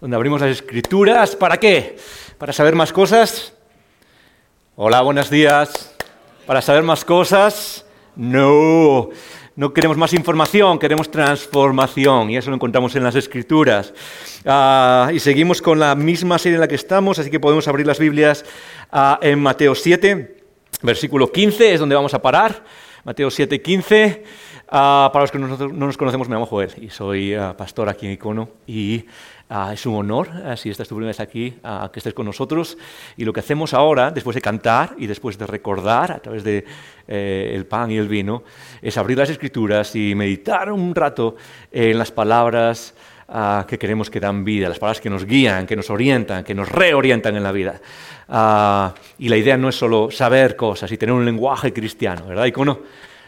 donde abrimos las escrituras. ¿Para qué? ¿Para saber más cosas? Hola, buenos días. ¿Para saber más cosas? No. No queremos más información, queremos transformación y eso lo encontramos en las escrituras. Ah, y seguimos con la misma serie en la que estamos, así que podemos abrir las Biblias ah, en Mateo 7, versículo 15, es donde vamos a parar. Mateo 7, 15. Ah, para los que no, no nos conocemos, me llamo Joel y soy pastor aquí en Icono y ah, es un honor, ah, si esta es tu primera vez aquí, ah, que estés con nosotros. Y lo que hacemos ahora, después de cantar y después de recordar a través del de, eh, pan y el vino, es abrir las escrituras y meditar un rato en las palabras que queremos que dan vida, las palabras que nos guían, que nos orientan, que nos reorientan en la vida. Y la idea no es solo saber cosas y tener un lenguaje cristiano, ¿verdad, Icono?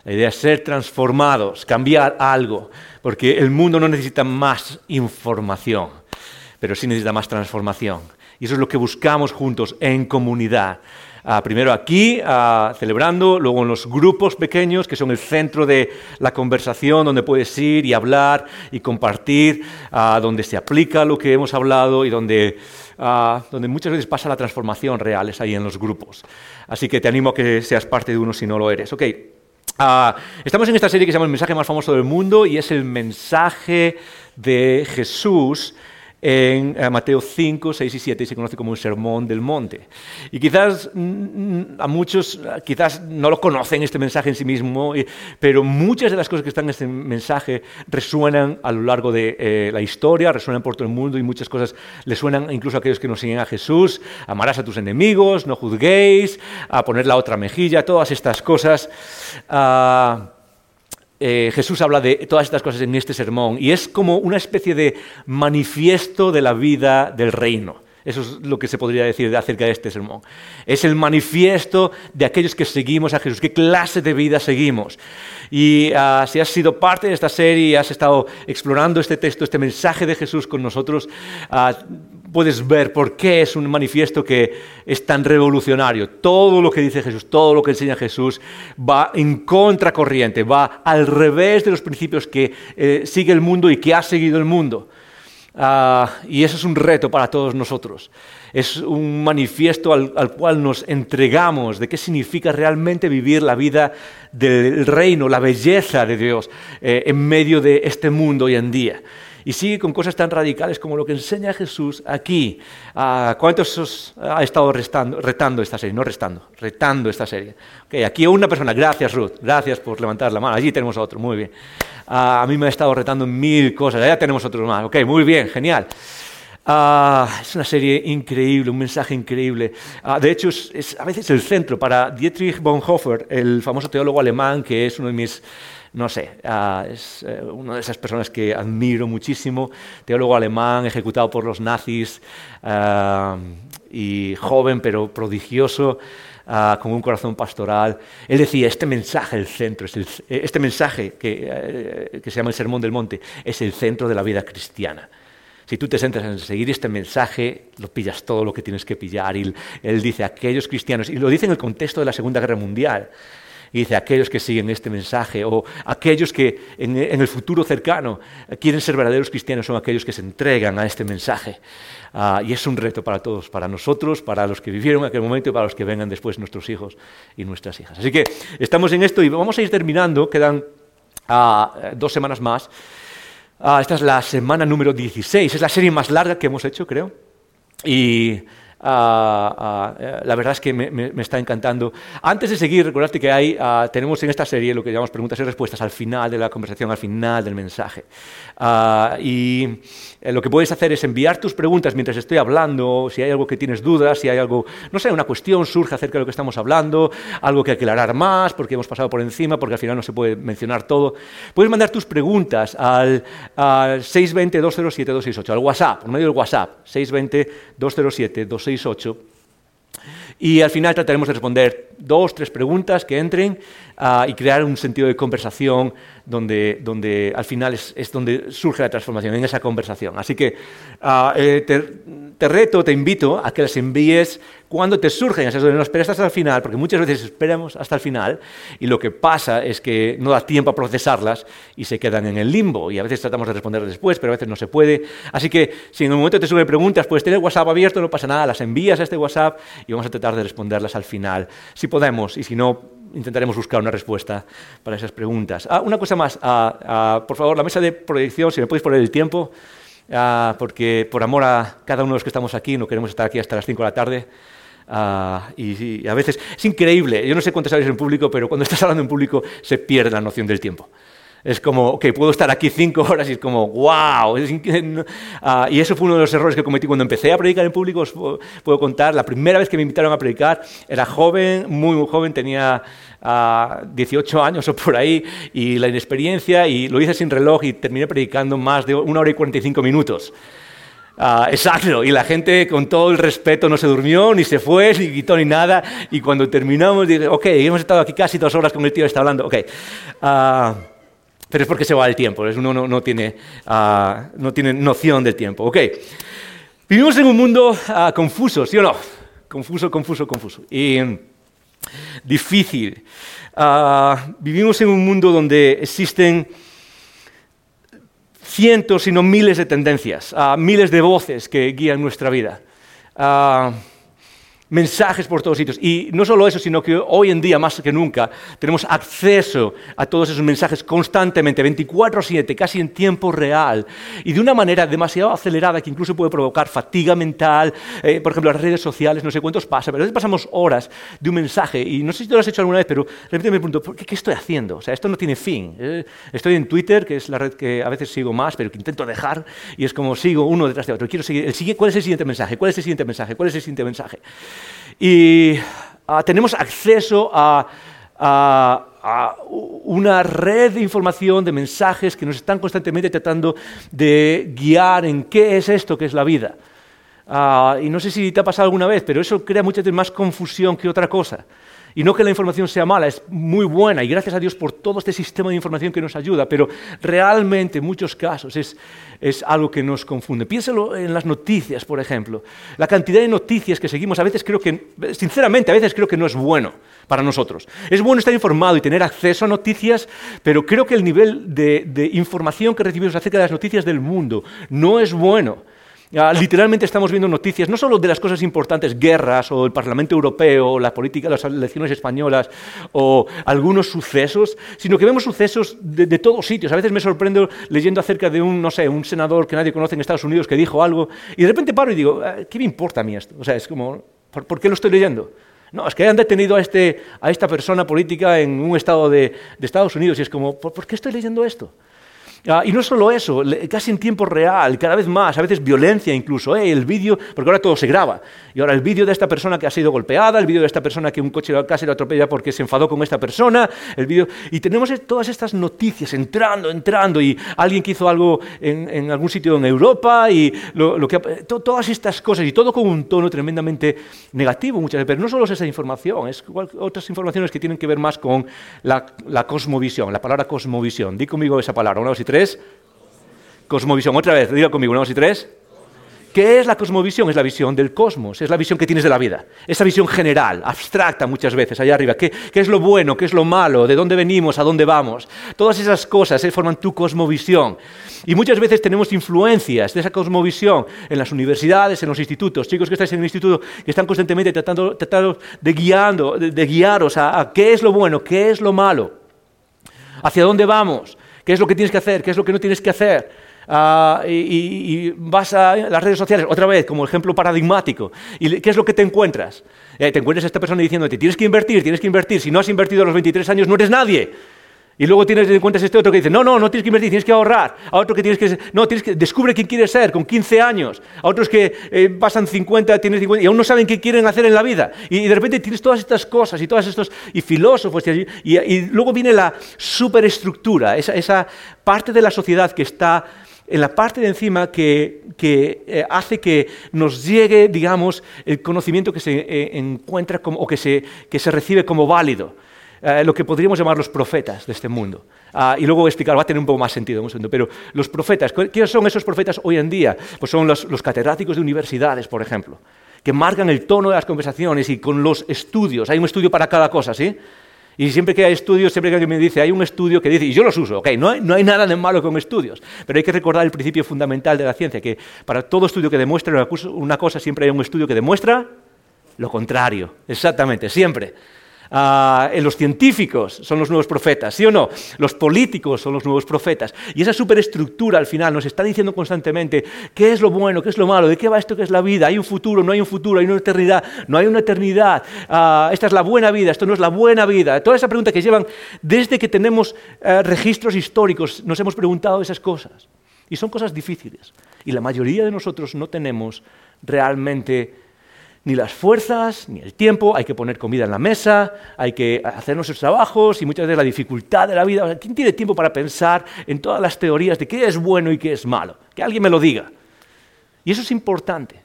La idea es ser transformados, cambiar algo, porque el mundo no necesita más información, pero sí necesita más transformación. Y eso es lo que buscamos juntos en comunidad. Ah, primero aquí, ah, celebrando, luego en los grupos pequeños, que son el centro de la conversación, donde puedes ir y hablar y compartir, ah, donde se aplica lo que hemos hablado y donde, donde muchas veces pasa la transformación real, es ahí en los grupos. Así que te animo a que seas parte de uno si no lo eres. Ok. Estamos en esta serie que se llama El mensaje más famoso del mundo y es el mensaje de Jesús en eh, Mateo 5, 6 y 7 y se conoce como el Sermón del Monte. Y quizás mm, a muchos eh, quizás no lo conocen este mensaje en sí mismo, pero muchas de las cosas que están en este mensaje resuenan a lo largo de eh, la historia, resuenan por todo el mundo y muchas cosas le suenan incluso a aquellos que nos siguen a Jesús. Amarás a tus enemigos, no juzguéis, a poner la otra mejilla, todas estas cosas. Ah, eh, Jesús habla de todas estas cosas en este sermón y es como una especie de manifiesto de la vida del reino. Eso es lo que se podría decir de- acerca de este sermón. Es el manifiesto de aquellos que seguimos a Jesús, qué clase de vida seguimos. Y ah, si has sido parte de esta serie y has estado explorando este texto, este mensaje de Jesús con nosotros, ah, puedes ver por qué es un manifiesto que es tan revolucionario. Todo lo que dice Jesús, todo lo que enseña Jesús va en contracorriente, va al revés de los principios que eh, sigue el mundo y que ha seguido el mundo. Ah, y eso es un reto para todos nosotros. Es un manifiesto al, al cual nos entregamos de qué significa realmente vivir la vida del reino, la belleza de Dios eh, en medio de este mundo hoy en día. Y sigue con cosas tan radicales como lo que enseña Jesús aquí. Ah, ¿Cuántos os ha estado restando- retando esta serie? No restando, retando esta serie. Ok, aquí una persona, gracias Ruth, gracias por levantar la mano. Allí tenemos a otro, muy bien. Ah, a mí me ha estado retando mil cosas, allá tenemos otros más. Ok, muy bien, genial. Ah, es una serie increíble, un mensaje increíble. De hecho, a veces el centro para Dietrich Bonhoeffer, el famoso teólogo alemán, que es uno de mis, no sé, ah, es eh, una de esas personas que admiro muchísimo, teólogo alemán ejecutado por los nazis ah, y joven pero prodigioso. ah, con un corazón pastoral. Él decía, este mensaje, el centro, es el- este mensaje que, eh, que se llama el Sermón del Monte, es el centro de la vida cristiana. Si tú te centras en seguir este mensaje, lo pillas todo lo que tienes que pillar. Él dice, aquellos cristianos, y lo dice en el contexto de la Segunda Guerra Mundial, y dice, aquellos que siguen este mensaje, o aquellos que en, en el futuro cercano quieren ser verdaderos cristianos, son aquellos que se entregan a este mensaje. Ah, y es un reto para todos, para nosotros, para los que vivieron en aquel momento y para los que vengan después nuestros hijos y nuestras hijas. Así que estamos en esto y vamos a ir terminando, quedan ah, dos semanas más. Ah, esta es la semana número 16, es la serie más larga que hemos hecho, creo. Y la verdad es que me, está encantando. Antes de seguir, recordarte que hay, tenemos en esta serie lo que llamamos preguntas y respuestas al final de la conversación, al final del mensaje. y eh, lo que puedes hacer es enviar tus preguntas mientras estoy hablando, si hay algo que tienes dudas, si hay algo, no sé, una cuestión surge acerca de lo que estamos hablando, algo que aclarar más, porque hemos pasado por encima, porque al final no se puede mencionar todo. Puedes mandar tus preguntas al, al 620-207-268, al WhatsApp, por medio del WhatsApp, 620-207-268. 6.8, y al final trataremos de responder dos, tres preguntas que entren ah, y crear un sentido de conversación donde, donde al final es, es, donde surge la transformación, en esa conversación. Así que uh, te, te, reto, te invito a que las envíes cuando te surgen esas dudas, no esperes hasta el final, porque muchas veces esperamos hasta el final y lo que pasa es que no da tiempo a procesarlas y se quedan en el limbo y a veces tratamos de responder después, pero a veces no se puede. Así que si en un momento te surgen preguntas, puedes tener WhatsApp abierto, no pasa nada, las envías a este WhatsApp y vamos a tratar de responderlas al final, si podemos, y si no, intentaremos buscar una respuesta para esas preguntas. Ah, una cosa más, ah, ah, por favor, la mesa de proyección, si me podéis poner el tiempo, porque por amor a cada uno de los que estamos aquí, no queremos estar aquí hasta las 5 de la tarde. y, a veces es increíble, yo no sé cuántas sabes en público, pero cuando estás hablando en público se pierde la noción del tiempo. Es como, ok, puedo estar aquí cinco horas y es como, wow. Ah, y eso fue uno de los errores que cometí cuando empecé a predicar en público. Os puedo contar, la primera vez que me invitaron a predicar, era joven, muy, muy joven, tenía 18 ah, años o por ahí, y la inexperiencia, y lo hice sin reloj y terminé predicando más de una hora y 45 minutos. Uh, exacto, y la gente con todo el respeto no se durmió, ni se fue, ni quitó ni nada, y cuando terminamos dije, ok, hemos estado aquí casi dos horas con el tío está hablando, ok. Pero es porque se va el tiempo, uno no, tiene, ah, no tiene, noción del tiempo. Ok, vivimos en un mundo ah, confuso, ¿sí o no? Confuso, confuso, confuso. Y difícil. Ah, vivimos en un mundo donde existen cientos, si no miles de tendencias, miles de voces que guían nuestra vida mensajes por todos sitios. Y no solo eso, sino que hoy en día, más que nunca, tenemos acceso a todos esos mensajes constantemente, 24/7, casi en tiempo real, y de una manera demasiado acelerada que incluso puede provocar fatiga mental. Eh, por ejemplo, las redes sociales, no sé cuántos pasa, pero a veces pasamos horas de un mensaje, y no sé si tú lo has hecho alguna vez, pero de repente me pregunto, ¿qué, qué estoy haciendo? O sea, esto no tiene fin. Eh, estoy en Twitter, que es la red que a veces sigo más, pero que intento dejar, y es como sigo uno detrás de otro. Quiero seguir, el, ¿Cuál es el siguiente mensaje? ¿Cuál es el siguiente mensaje? ¿Cuál es el siguiente mensaje? Y ah, tenemos acceso a, una red de información, de mensajes que nos están constantemente tratando de guiar en qué es esto que es la vida. Ah, y no sé si te ha pasado alguna vez, pero eso crea veces más confusión que otra cosa. Y no que la información sea mala, es muy buena y gracias a Dios por todo este sistema de información que nos ayuda, pero realmente en muchos casos es, es algo que nos confunde. Piénsalo en las noticias, por ejemplo. La cantidad de noticias que seguimos, a veces creo que, sinceramente, a veces creo que no es bueno para nosotros. Es bueno estar informado y tener acceso a noticias, pero creo que el nivel de, de información que recibimos acerca de las noticias del mundo no es bueno. Ah, literalmente estamos viendo noticias no solo de las cosas importantes, guerras o el Parlamento Europeo, o la política, las elecciones españolas o algunos sucesos, sino que vemos sucesos de, todos sitios. A veces me sorprendo leyendo acerca de un, no sé, un senador que nadie conoce en Estados Unidos que dijo algo y de repente paro y digo, ah, ¿qué me importa a mí esto? O sea, es como, ¿por, qué lo estoy leyendo? No, es que han detenido a, este, a esta persona política en un estado de, Estados Unidos y es como, ¿por qué estoy leyendo esto? Ah, y no solo eso, casi en tiempo real, cada vez más, a veces violencia incluso, ¿eh? el vídeo, porque ahora todo se graba. Y ahora el vídeo de esta persona que ha sido golpeada, el vídeo de esta persona que un coche casi lo atropella porque se enfadó con esta persona, el vídeo... Y tenemos todas estas noticias entrando, entrando, y alguien que hizo algo en, algún sitio en Europa, y lo, que, todas estas cosas, y todo con un tono tremendamente negativo muchas veces. Pero no solo es esa información, es otras informaciones que tienen que ver más con la, la cosmovisión, la palabra cosmovisión. Di conmigo esa palabra, una, y tres. Cosmovisión. Otra vez, diga conmigo, una, dos y tres. ¿Qué es la cosmovisión? Es la visión del cosmos, es la visión que tienes de la vida. Esa visión general, abstracta muchas veces, allá arriba. ¿Qué, es lo bueno? ¿Qué es lo malo? ¿De dónde venimos? ¿A dónde vamos? Todas esas cosas eh, forman tu cosmovisión. Y muchas veces tenemos influencias de esa cosmovisión en las universidades, en los institutos. Chicos que estáis en el instituto, que están constantemente tratando, de, guiando, de, guiaros a qué es lo bueno, qué es lo malo, hacia dónde vamos. ¿Qué es lo que tienes que hacer? ¿Qué es lo que no tienes que hacer? ah, y, vas a las redes sociales, otra vez, como ejemplo paradigmático, ¿y qué es lo que te encuentras? Eh, te encuentras a esta persona diciéndote, tienes que invertir, tienes que invertir, si no has invertido a los 23 años no eres nadie. Y luego tienes en cuenta este otro que dice, no, no, no tienes que invertir, tienes que ahorrar. A otro que tienes que, no, tienes que, descubre quién quieres ser con 15 años. A otros que eh, pasan 50, tienes 50 y aún no saben qué quieren hacer en la vida. Y, de repente tienes todas estas cosas y todos estos, y filósofos, y, luego viene la superestructura, esa, esa parte de la sociedad que está en la parte de encima que, eh, hace que nos llegue, digamos, el conocimiento que se eh, encuentra como, o que se, que se recibe como válido. Eh, lo que podríamos llamar los profetas de este mundo. Ah, y luego voy a explicar, va a tener un poco más sentido, un segundo, pero los profetas, ¿quiénes son esos profetas hoy en día? Pues son los, catedráticos de universidades, por ejemplo, que marcan el tono de las conversaciones y con los estudios. Hay un estudio para cada cosa, ¿sí? Y siempre que hay estudios, siempre que alguien me dice, hay un estudio que dice, y yo los uso, ok, no hay, no hay, nada de malo con estudios, pero hay que recordar el principio fundamental de la ciencia, que para todo estudio que demuestre una cosa, siempre hay un estudio que demuestra lo contrario, exactamente, siempre. Ah, los científicos son los nuevos profetas, ¿sí o no? Los políticos son los nuevos profetas. Y esa superestructura al final nos está diciendo constantemente qué es lo bueno, qué es lo malo, de qué va esto que es la vida. Hay un futuro, no hay un futuro, hay una eternidad, no hay una eternidad. Ah, esta es la buena vida, esto no es la buena vida. Toda esa pregunta que llevan desde que tenemos eh, registros históricos, nos hemos preguntado esas cosas. Y son cosas difíciles. Y la mayoría de nosotros no tenemos realmente ni las fuerzas, ni el tiempo, hay que poner comida en la mesa, hay que hacer nuestros trabajos y muchas veces la dificultad de la vida. ¿Quién tiene tiempo para pensar en todas las teorías de qué es bueno y qué es malo? Que alguien me lo diga. Y eso es importante,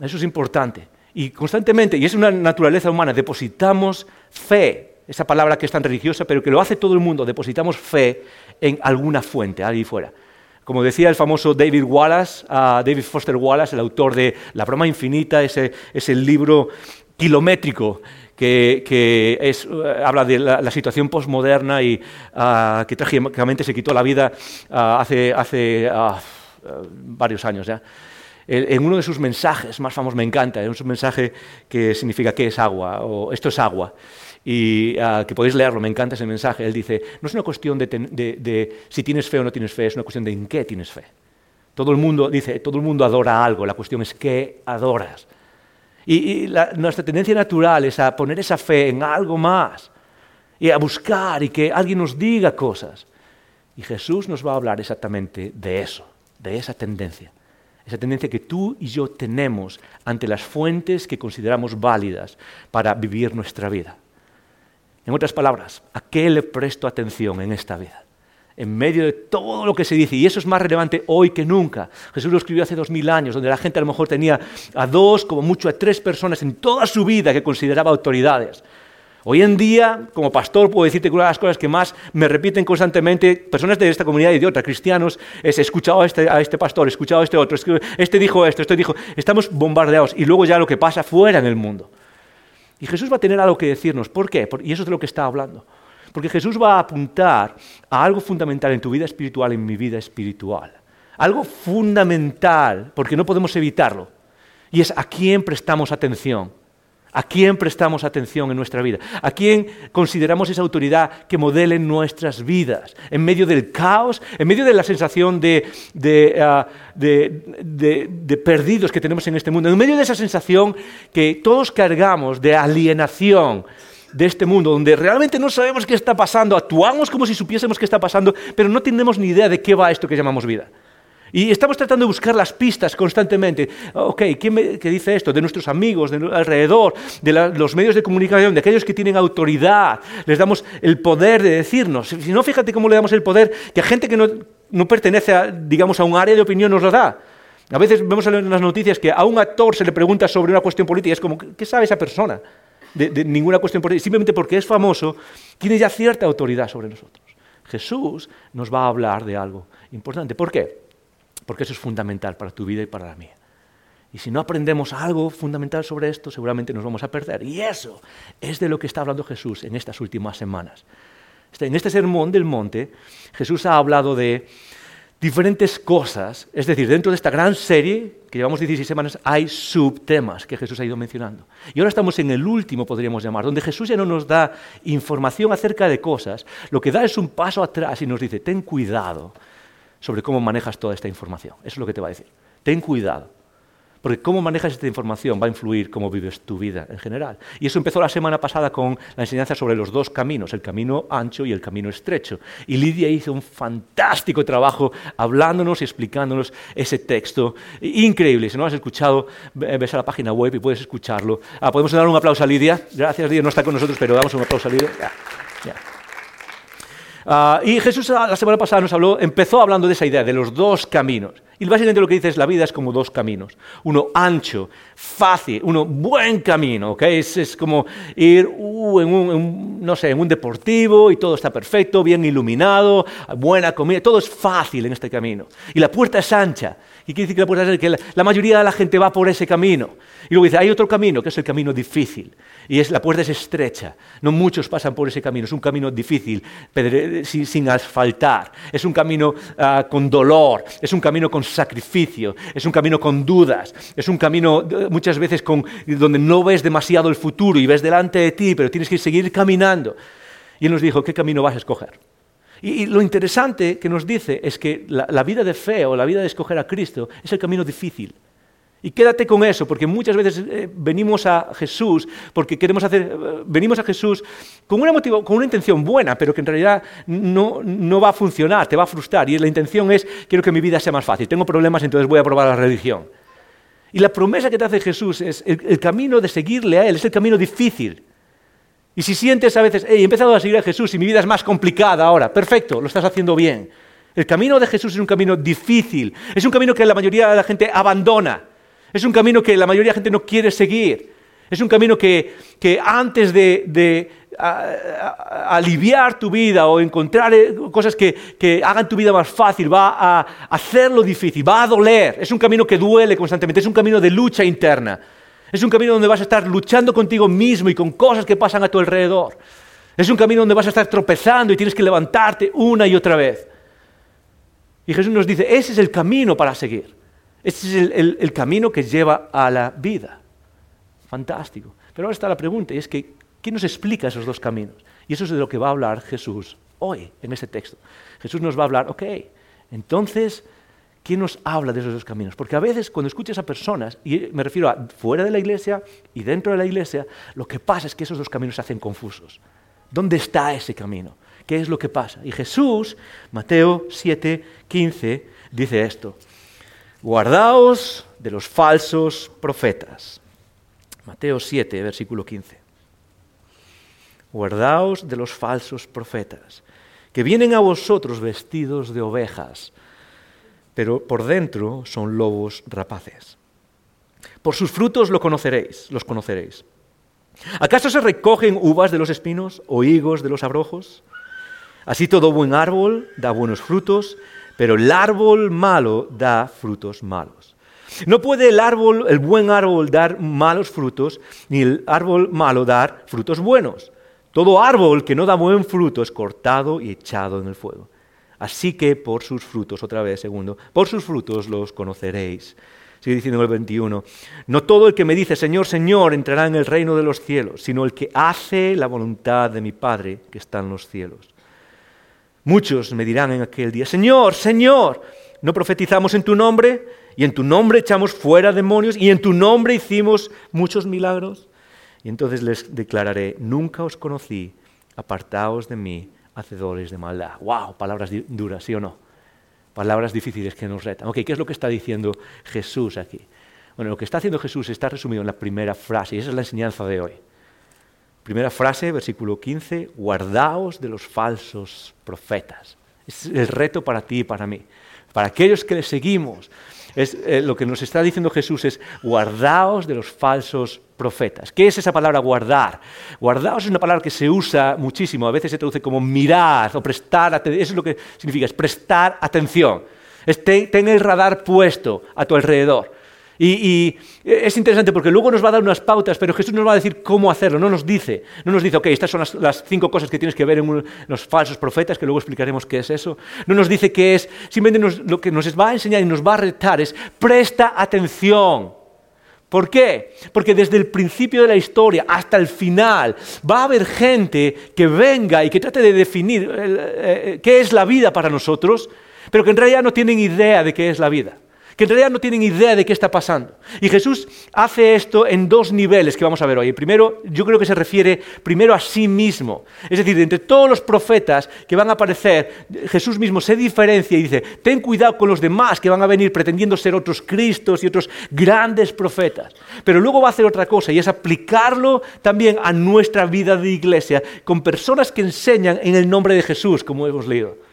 eso es importante. Y constantemente, y es una naturaleza humana, depositamos fe, esa palabra que es tan religiosa, pero que lo hace todo el mundo, depositamos fe en alguna fuente, ahí fuera. Como decía el famoso David Wallace, ah, David Foster Wallace, el autor de La broma infinita, ese, el libro kilométrico que, eh, habla de la, situación postmoderna y ah, que trágicamente se quitó la vida ah, hace, varios años ya. En uno de sus mensajes más famosos, me encanta, es un mensaje que significa ¿qué es agua? o esto es agua y ah, que podéis leerlo, me encanta ese mensaje. Él dice, no es una cuestión de, si tienes fe o no tienes fe, es una cuestión de en qué tienes fe. Todo el mundo dice, todo el mundo adora algo, la cuestión es qué adoras. Y, nuestra tendencia natural es a poner esa fe en algo más y a buscar y que alguien nos diga cosas. Y Jesús nos va a hablar exactamente de eso, de esa tendencia. Esa tendencia que tú y yo tenemos ante las fuentes que consideramos válidas para vivir nuestra vida. En otras palabras, ¿a qué le presto atención en esta vida? En medio de todo lo que se dice, y eso es más relevante hoy que nunca. Jesús lo escribió hace dos mil años, donde la gente a lo mejor tenía a dos, como mucho a tres personas en toda su vida que consideraba autoridades. Hoy en día, como pastor, puedo decirte que una de las cosas que más me repiten constantemente personas de esta comunidad y de otras, cristianos, es escuchado a este, este pastor, escuchado a este otro, este dijo esto, este dijo, estamos bombardeados y luego ya lo que pasa fuera en el mundo. Y Jesús va a tener algo que decirnos. ¿Por qué? Y eso es de lo que está hablando. Porque Jesús va a apuntar a algo fundamental en tu vida espiritual, en mi vida espiritual. Algo fundamental, porque no podemos evitarlo. Y es a quién prestamos atención. ¿A quién prestamos atención en nuestra vida? ¿A quién consideramos esa autoridad que modele nuestras vidas? En medio del caos, en medio de la sensación ah, de, perdidos que tenemos en este mundo, en medio de esa sensación que todos cargamos de alienación de este mundo, donde realmente no sabemos qué está pasando, actuamos como si supiésemos qué está pasando, pero no tenemos ni idea de qué va esto que llamamos vida. Y estamos tratando de buscar las pistas constantemente. Ok, ¿quién me, dice esto? De nuestros amigos, de alrededor, de los medios de comunicación, de aquellos que tienen autoridad. Les damos el poder de decirnos. Si no, fíjate cómo le damos el poder que a gente que no, pertenece a, digamos, a un área de opinión nos lo da. A veces vemos en las noticias que a un actor se le pregunta sobre una cuestión política. Es como, ¿qué sabe esa persona? De, de, ninguna cuestión política. Simplemente porque es famoso, tiene ya cierta autoridad sobre nosotros. Jesús nos va a hablar de algo importante. ¿Por qué? Porque eso es fundamental para tu vida y para la mía. Y si no aprendemos algo fundamental sobre esto, seguramente nos vamos a perder. Y eso es de lo que está hablando Jesús en estas últimas semanas. Este, en este sermón del monte, Jesús ha hablado de diferentes cosas, es decir, dentro de esta gran serie que llevamos 16 semanas hay subtemas que Jesús ha ido mencionando. Y ahora estamos en el último, podríamos llamar, donde Jesús ya no nos da información acerca de cosas, lo que da es un paso atrás y nos dice, ten cuidado sobre cómo manejas toda esta información. Eso es lo que te va a decir. Ten cuidado. Porque cómo manejas esta información va a influir cómo vives tu vida en general. Y eso empezó la semana pasada con la enseñanza sobre los dos caminos, el camino ancho y el camino estrecho. Y Lidia hizo un fantástico trabajo hablándonos y explicándonos ese texto. Increíble. Si no lo has escuchado, ves a la página web y puedes escucharlo. Ah, Podemos dar un aplauso a Lidia. Gracias, Lidia. No está con nosotros, pero damos un aplauso a Lidia. Ah, y Jesús la semana pasada nos habló, empezó hablando de esa idea, de los dos caminos. Y básicamente lo que dice es la vida es como dos caminos. Uno ancho, fácil, uno buen camino, Es, es como ir uh, en, un, no sé, en un deportivo y todo está perfecto, bien iluminado, buena comida, todo es fácil en este camino. Y la puerta es ancha. Y quiere decir que la puerta es que la, mayoría de la gente va por ese camino. Y luego dice, hay otro camino, que es el camino difícil. Y es, la puerta es estrecha. No muchos pasan por ese camino. Es un camino difícil, sin, asfaltar. Es un camino ah, con dolor. Es un camino con sacrificio. Es un camino con dudas. Es un camino muchas veces con, donde no ves demasiado el futuro y ves delante de ti, pero tienes que seguir caminando. Y él nos dijo, ¿qué camino vas a escoger? Y, lo interesante que nos dice es que la, vida de fe o la vida de escoger a Cristo es el camino difícil. Y quédate con eso, porque muchas veces eh, venimos a Jesús porque queremos hacer, eh, venimos a Jesús con una, intención buena, pero que en realidad no, no, va a funcionar, te va a frustrar. Y la intención es, quiero que mi vida sea más fácil, tengo problemas, entonces voy a probar la religión. Y la promesa que te hace Jesús es el camino de seguirle a Él, es el camino difícil. Y si sientes a veces, hey, he empezado a seguir a Jesús y mi vida es más complicada ahora, perfecto, lo estás haciendo bien. El camino de Jesús es un camino difícil, es un camino que la mayoría de la gente abandona, es un camino que la mayoría de la gente no quiere seguir, es un camino que, antes de, aliviar tu vida o encontrar eh, cosas que, que, hagan tu vida más fácil, va a hacerlo difícil, va a doler, es un camino que duele constantemente, es un camino de lucha interna. Es un camino donde vas a estar luchando contigo mismo y con cosas que pasan a tu alrededor. Es un camino donde vas a estar tropezando y tienes que levantarte una y otra vez. Y Jesús nos dice, ese es el camino para seguir. Ese es el, camino que lleva a la vida. Fantástico. Pero ahora está la pregunta, y es que, ¿quién nos explica esos dos caminos? Y eso es de lo que va a hablar Jesús hoy en este texto. Jesús nos va a hablar, ok, entonces ¿Quién nos habla de esos dos caminos? Porque a veces cuando escuchas a personas, y me refiero a fuera de la iglesia y dentro de la iglesia, lo que pasa es que esos dos caminos se hacen confusos. ¿Dónde está ese camino? ¿Qué es lo que pasa? Y Jesús, Mateo 7, 15, dice esto. Guardaos de los falsos profetas. Mateo 7, versículo 15. Guardaos de los falsos profetas, que vienen a vosotros vestidos de ovejas pero por dentro son lobos rapaces. Por sus frutos lo conoceréis, los conoceréis. ¿Acaso se recogen uvas de los espinos o higos de los abrojos? Así todo buen árbol da buenos frutos, pero el árbol malo da frutos malos. No puede el árbol, el buen árbol dar malos frutos, ni el árbol malo dar frutos buenos. Todo árbol que no da buen fruto es cortado y echado en el fuego. Así que por sus frutos, otra vez, segundo, por sus frutos los conoceréis. Sigue diciendo en el 21, no todo el que me dice Señor, Señor entrará en el reino de los cielos, sino el que hace la voluntad de mi Padre que está en los cielos. Muchos me dirán en aquel día, Señor, Señor, ¿no profetizamos en tu nombre? Y en tu nombre echamos fuera demonios y en tu nombre hicimos muchos milagros. Y entonces les declararé, nunca os conocí, apartaos de mí, hacedores de maldad. ¡Wow! Palabras duras, ¿sí o no? Palabras difíciles que nos retan. Ok, ¿qué es lo que está diciendo Jesús aquí? Bueno, lo que está haciendo Jesús está resumido en la primera frase, y esa es la enseñanza de hoy. Primera frase, versículo 15, guardaos de los falsos profetas. Es el reto para ti y para mí. Para aquellos que le seguimos, es, eh, lo que nos está diciendo Jesús es guardaos de los falsos profetas. ¿Qué es esa palabra guardar? Guardaos es una palabra que se usa muchísimo, a veces se traduce como mirar o prestar atención. Eso es lo que significa, es prestar atención. Es ten el radar puesto a tu alrededor. Y, es interesante porque luego nos va a dar unas pautas, pero Jesús nos va a decir cómo hacerlo, no nos dice. No nos dice, ok, estas son las, cinco cosas que tienes que ver en los falsos profetas, que luego explicaremos qué es eso. No nos dice qué es, simplemente lo que nos va a enseñar y nos va a retar es, presta atención. ¿Por qué? Porque desde el principio de la historia hasta el final va a haber gente que venga y que trate de definir eh, eh, qué es la vida para nosotros, pero que en realidad no tienen idea de qué es la vida que en realidad no tienen idea de qué está pasando. Y Jesús hace esto en dos niveles que vamos a ver hoy. Primero, yo creo que se refiere primero a sí mismo. Es decir, entre todos los profetas que van a aparecer, Jesús mismo se diferencia y dice, ten cuidado con los demás que van a venir pretendiendo ser otros Cristos y otros grandes profetas. Pero luego va a hacer otra cosa y es aplicarlo también a nuestra vida de iglesia con personas que enseñan en el nombre de Jesús, como hemos leído.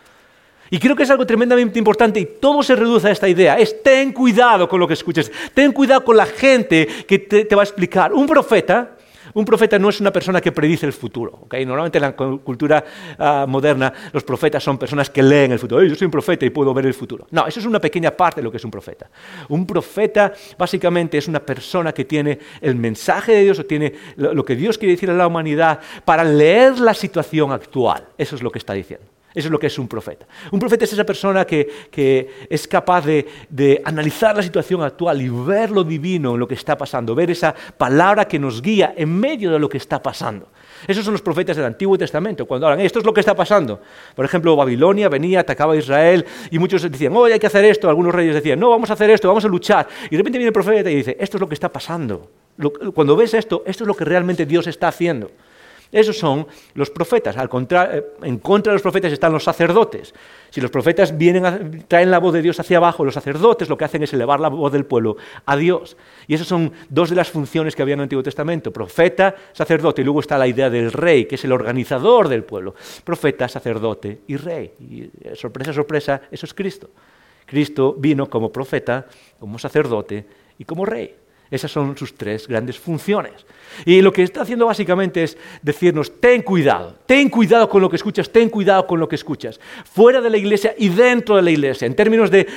Y creo que es algo tremendamente importante y todo se reduce a esta idea. Es ten cuidado con lo que escuches, ten cuidado con la gente que te, va a explicar. Un profeta, un profeta no es una persona que predice el futuro. ¿okay? Normalmente en la cultura ah, moderna los profetas son personas que leen el futuro. yo soy un profeta y puedo ver el futuro. No, eso es una pequeña parte de lo que es un profeta. Un profeta básicamente es una persona que tiene el mensaje de Dios o tiene lo que Dios quiere decir a la humanidad para leer la situación actual. Eso es lo que está diciendo. Eso es lo que es un profeta. Un profeta es esa persona que, es capaz de, analizar la situación actual y ver lo divino en lo que está pasando, ver esa palabra que nos guía en medio de lo que está pasando. Esos son los profetas del Antiguo Testamento, cuando hablan, esto es lo que está pasando. Por ejemplo, Babilonia venía, atacaba a Israel y muchos decían, oh, hay que hacer esto. Algunos reyes decían, no, vamos a hacer esto, vamos a luchar. Y de repente viene el profeta y dice, esto es lo que está pasando. Cuando ves esto, esto es lo que realmente Dios está haciendo. Esos son los profetas. Eh, en contra de los profetas están los sacerdotes. Si los profetas vienen traen la voz de Dios hacia abajo, los sacerdotes lo que hacen es elevar la voz del pueblo a Dios. Y esas son dos de las funciones que había en el Antiguo Testamento. Profeta, sacerdote. Y luego está la idea del rey, que es el organizador del pueblo. Profeta, sacerdote y rey. Y eh, sorpresa, sorpresa, eso es Cristo. Cristo vino como profeta, como sacerdote y como rey. Esas son sus tres grandes funciones. Y lo que está haciendo básicamente es decirnos, ten cuidado, ten cuidado con lo que escuchas, ten cuidado con lo que escuchas, fuera de la iglesia y dentro de la iglesia, en términos de,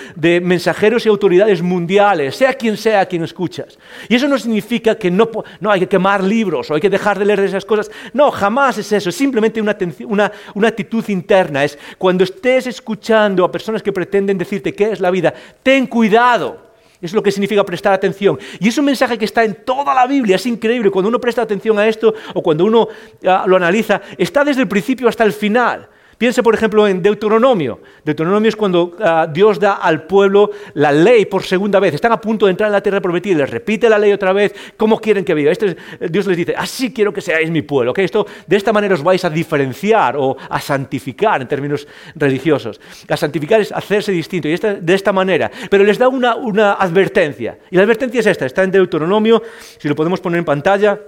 mensajeros y autoridades mundiales, sea quien sea quien escuchas. Y eso no significa que no, hay que quemar libros o hay que dejar de leer esas cosas. No, jamás es eso, es simplemente una, una, una actitud interna. Es cuando estés escuchando a personas que pretenden decirte qué es la vida, ten cuidado es lo que significa prestar atención. Y es un mensaje que está en toda la Biblia. Es increíble. Cuando uno presta atención a esto o cuando uno ah, lo analiza, está desde el principio hasta el final. Piense, por ejemplo, en Deuteronomio. Deuteronomio es cuando ah, Dios da al pueblo la ley por segunda vez. Están a punto de entrar en la tierra prometida les repite la ley otra vez. ¿Cómo quieren que viva? Este Dios les dice, así quiero que seáis mi pueblo. Esto, de esta manera os vais a diferenciar o a santificar en términos religiosos. A santificar es hacerse distinto y de esta manera. Pero les da una, una advertencia. Y la advertencia es esta. Está en Deuteronomio, si lo podemos poner en pantalla.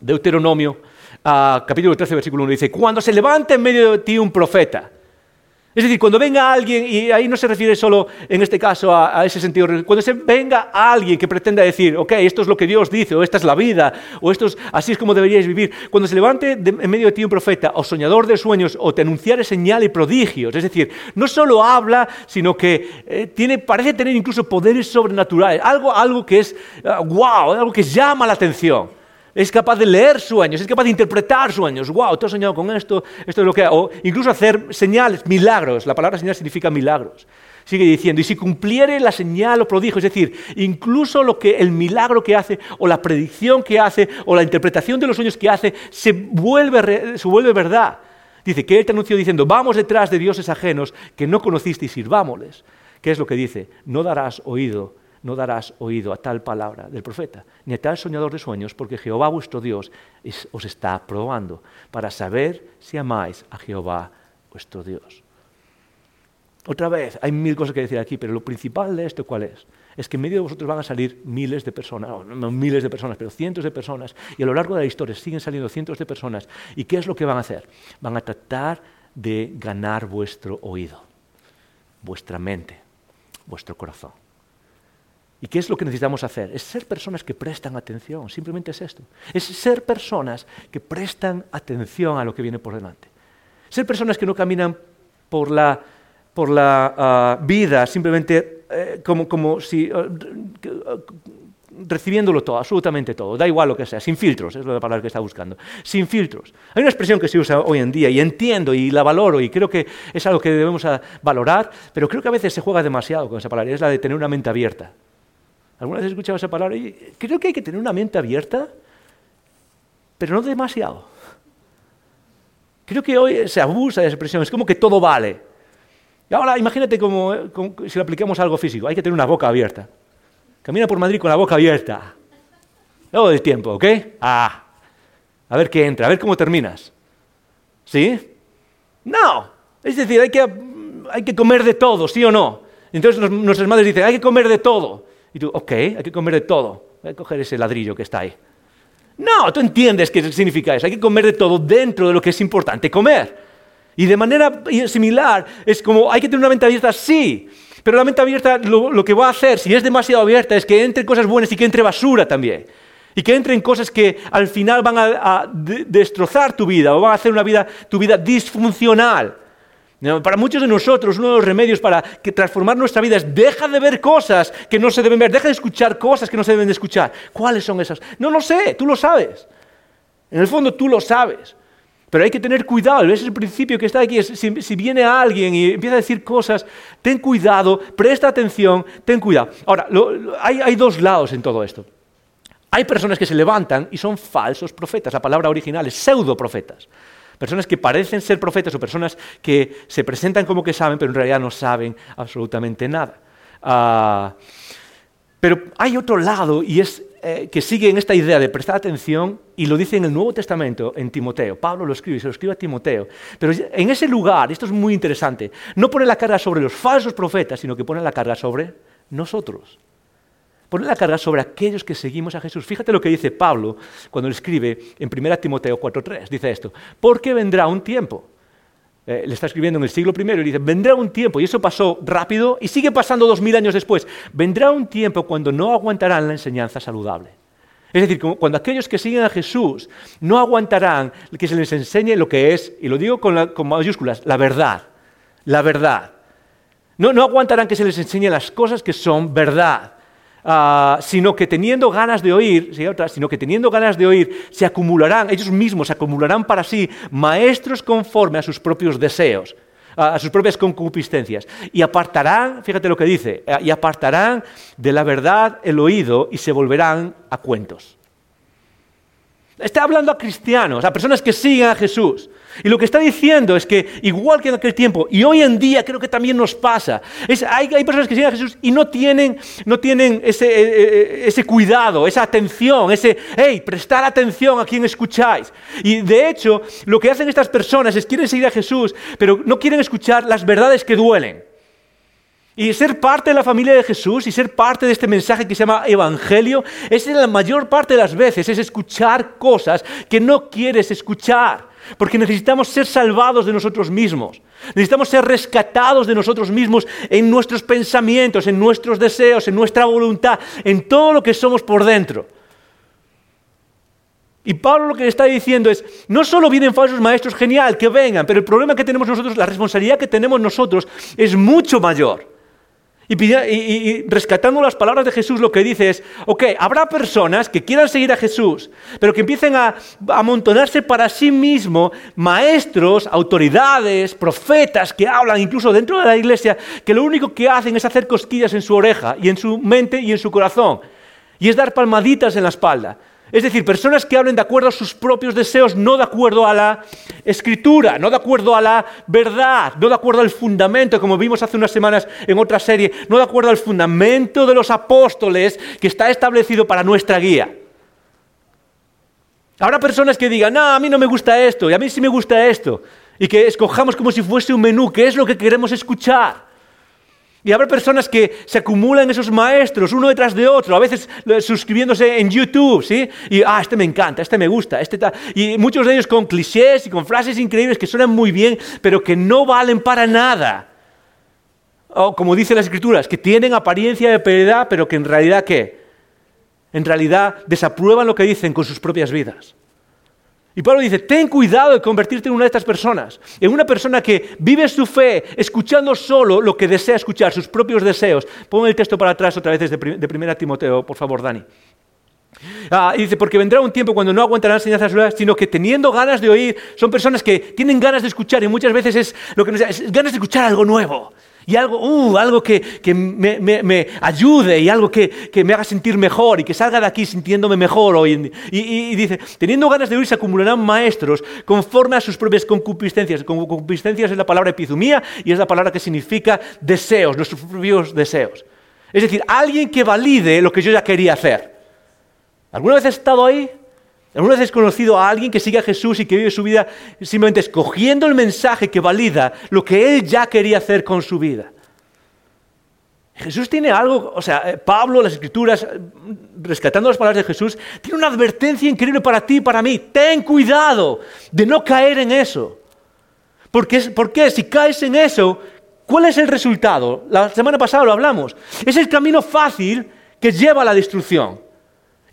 Deuteronomio capítulo 13, versículo 1, dice, cuando se levante en medio de ti un profeta. Es decir, cuando venga alguien, y ahí no se refiere solo en este caso a, ese sentido, cuando se venga alguien que pretenda decir, ok, esto es lo que Dios dice, o esta es la vida, o esto es, así es como deberíais vivir, cuando se levante en medio de ti un profeta, o soñador de sueños, o te anunciare señal y prodigios, es decir, no solo habla, sino que eh, tiene, parece tener incluso poderes sobrenaturales, algo, algo que es, wow, ah, algo que llama la atención es capaz de leer sueños, es capaz de interpretar sueños. ¡Wow! Tú has soñado con esto, esto es lo que. O incluso hacer señales, milagros. La palabra señal significa milagros. Sigue diciendo, y si cumpliere la señal o prodigio, es decir, incluso lo que el milagro que hace, o la predicción que hace, o la interpretación de los sueños que hace, se vuelve, se vuelve verdad. Dice que él te anunció diciendo, vamos detrás de dioses ajenos que no conociste y sirvámosles. ¿Qué es lo que dice? No darás oído no darás oído a tal palabra del profeta, ni a tal soñador de sueños, porque Jehová vuestro Dios os está probando para saber si amáis a Jehová vuestro Dios. Otra vez, hay mil cosas que decir aquí, pero lo principal de esto, ¿cuál es? Es que en medio de vosotros van a salir miles de personas, no miles de personas, pero cientos de personas, y a lo largo de la historia siguen saliendo cientos de personas. ¿Y qué es lo que van a hacer? Van a tratar de ganar vuestro oído, vuestra mente, vuestro corazón. ¿Y qué es lo que necesitamos hacer? Es ser personas que prestan atención, simplemente es esto. Es ser personas que prestan atención a lo que viene por delante. Ser personas que no caminan por la, por la ah, vida simplemente eh, como, como, si... Ah, recibiéndolo todo, absolutamente todo, da igual lo que sea, sin filtros, es la palabra que está buscando, sin filtros. Hay una expresión que se usa hoy en día y entiendo y la valoro y creo que es algo que debemos valorar, pero creo que a veces se juega demasiado con esa palabra, es la de tener una mente abierta. ¿Alguna vez he escuchado esa palabra? Creo que hay que tener una mente abierta, pero no demasiado. Creo que hoy se abusa de esa expresión, es como que todo vale. Y ahora imagínate como, si lo aplicamos algo físico. Hay que tener una boca abierta. Camina por Madrid con la boca abierta. Todo el tiempo, ¿ok? Ah, a ver qué entra, a ver cómo terminas. ¿Sí? No. Es decir, hay que, hay que comer de todo, ¿sí o no? Entonces nuestras madres dicen, hay que comer de todo. Y tú, ok, hay que comer de todo. Voy a coger ese ladrillo que está ahí. No, tú entiendes qué significa eso. Hay que comer de todo dentro de lo que es importante comer. Y de manera similar, es como, hay que tener una mente abierta, sí. Pero la mente abierta lo, que va a hacer, si es demasiado abierta, es que entre cosas buenas y que entre basura también. Y que entren cosas que al final van a, destrozar tu vida o van a hacer una vida, tu vida disfuncional. Para muchos de nosotros, uno de los remedios para transformar nuestra vida es deja de ver cosas que no se deben ver, deja de escuchar cosas que no se deben de escuchar. ¿Cuáles son esas? No lo sé, tú lo sabes. En el fondo tú lo sabes. Pero hay que tener cuidado, ese es el principio que está aquí. si, viene alguien y empieza a decir cosas, ten cuidado, presta atención, ten cuidado. Ahora, hay, hay dos lados en todo esto. Hay personas que se levantan y son falsos profetas. La palabra original es pseudo profetas. Personas que parecen ser profetas o personas que se presentan como que saben, pero en realidad no saben absolutamente nada. Ah, pero hay otro lado y es eh, que sigue en esta idea de prestar atención y lo dice en el Nuevo Testamento, en Timoteo. Pablo lo escribe, se lo escribe a Timoteo. Pero en ese lugar, esto es muy interesante, no pone la carga sobre los falsos profetas, sino que pone la carga sobre nosotros. Pone la carga sobre aquellos que seguimos a Jesús. Fíjate lo que dice Pablo cuando le escribe en 1 Timoteo 4.3. Dice esto, porque vendrá un tiempo. Eh, le está escribiendo en el siglo I y dice, vendrá un tiempo, y eso pasó rápido y sigue pasando dos mil años después, vendrá un tiempo cuando no aguantarán la enseñanza saludable. Es decir, cuando aquellos que siguen a Jesús no aguantarán que se les enseñe lo que es, y lo digo con, con mayúsculas, la verdad, la verdad. No, no aguantarán que se les enseñe las cosas que son verdad. Ah, sino que teniendo ganas de oír, sino que teniendo ganas de oír, se acumularán, ellos mismos se acumularán para sí maestros conforme a sus propios deseos, a sus propias concupiscencias, y apartarán, fíjate lo que dice, eh, y apartarán de la verdad el oído y se volverán a cuentos. Está hablando a cristianos, a personas que siguen a Jesús. Y lo que está diciendo es que, igual que en aquel tiempo, y hoy en día creo que también nos pasa, hay, personas que siguen a Jesús y no tienen, no tienen ese, eh, eh, ese, cuidado, esa atención, ese, hey, prestar atención a quien escucháis. Y de hecho, lo que hacen estas personas es quieren seguir a Jesús, pero no quieren escuchar las verdades que duelen. Y ser parte de la familia de Jesús y ser parte de este mensaje que se llama Evangelio es la mayor parte de las veces, es escuchar cosas que no quieres escuchar. Porque necesitamos ser salvados de nosotros mismos. Necesitamos ser rescatados de nosotros mismos en nuestros pensamientos, en nuestros deseos, en nuestra voluntad, en todo lo que somos por dentro. Y Pablo lo que está diciendo es, no solo vienen falsos maestros, genial, que vengan, pero el problema que tenemos nosotros, la responsabilidad que tenemos nosotros es mucho mayor. Y, rescatando las palabras de Jesús, lo que dice es, ok, habrá personas que quieran seguir a Jesús, pero que empiecen a, amontonarse para sí mismo maestros, autoridades, profetas que hablan incluso dentro de la iglesia, que lo único que hacen es hacer cosquillas en su oreja y en su mente y en su corazón. Y es dar palmaditas en la espalda. Es decir, personas que hablen de acuerdo a sus propios deseos, no de acuerdo a la escritura, no de acuerdo a la verdad, no de acuerdo al fundamento, como vimos hace unas semanas en otra serie, no de acuerdo al fundamento de los apóstoles que está establecido para nuestra guía. Habrá personas que digan, no, a mí no me gusta esto, y a mí sí me gusta esto, y que escojamos como si fuese un menú, que es lo que queremos escuchar. Y habrá personas que se acumulan esos maestros uno detrás de otro, a veces suscribiéndose en YouTube, ¿sí? Y, ah, este me encanta, este me gusta, este tal. Y muchos de ellos con clichés y con frases increíbles que suenan muy bien, pero que no valen para nada. O como dicen las escrituras, que tienen apariencia de piedad, pero que en realidad, ¿qué? En realidad desaprueban lo que dicen con sus propias vidas. Y Pablo dice, ten cuidado de convertirte en una de estas personas, en una persona que vive su fe escuchando solo lo que desea escuchar, sus propios deseos. Pon el texto para atrás otra vez de, de 1 Timoteo, por favor, Dani. Ah, y dice, porque vendrá un tiempo cuando no aguantarán enseñanzas solas, sino que teniendo ganas de oír, son personas que tienen ganas de escuchar y muchas veces es lo que nos es ganas de escuchar algo nuevo. Y algo, uh, algo que, me, ayude y algo que, me haga sentir mejor y que salga de aquí sintiéndome mejor hoy día. Y, dice, teniendo ganas de oír se acumularán maestros conforme a sus propias concupiscencias. Concupiscencias es la palabra epizumía y es la palabra que significa deseos, nuestros propios deseos. Es decir, alguien que valide lo que yo ya quería hacer. ¿Alguna vez has estado ahí? ¿Alguna vez has conocido a alguien que sigue a Jesús y que vive su vida simplemente escogiendo el mensaje que valida lo que él ya quería hacer con su vida? Jesús tiene algo, o sea, eh, Pablo, las escrituras, rescatando las palabras de Jesús, tiene una advertencia increíble para ti y para mí. Ten cuidado de no caer en eso. Porque. Si caes en eso, ¿cuál es el resultado? La semana pasada lo hablamos. Es el camino fácil que lleva a la destrucción.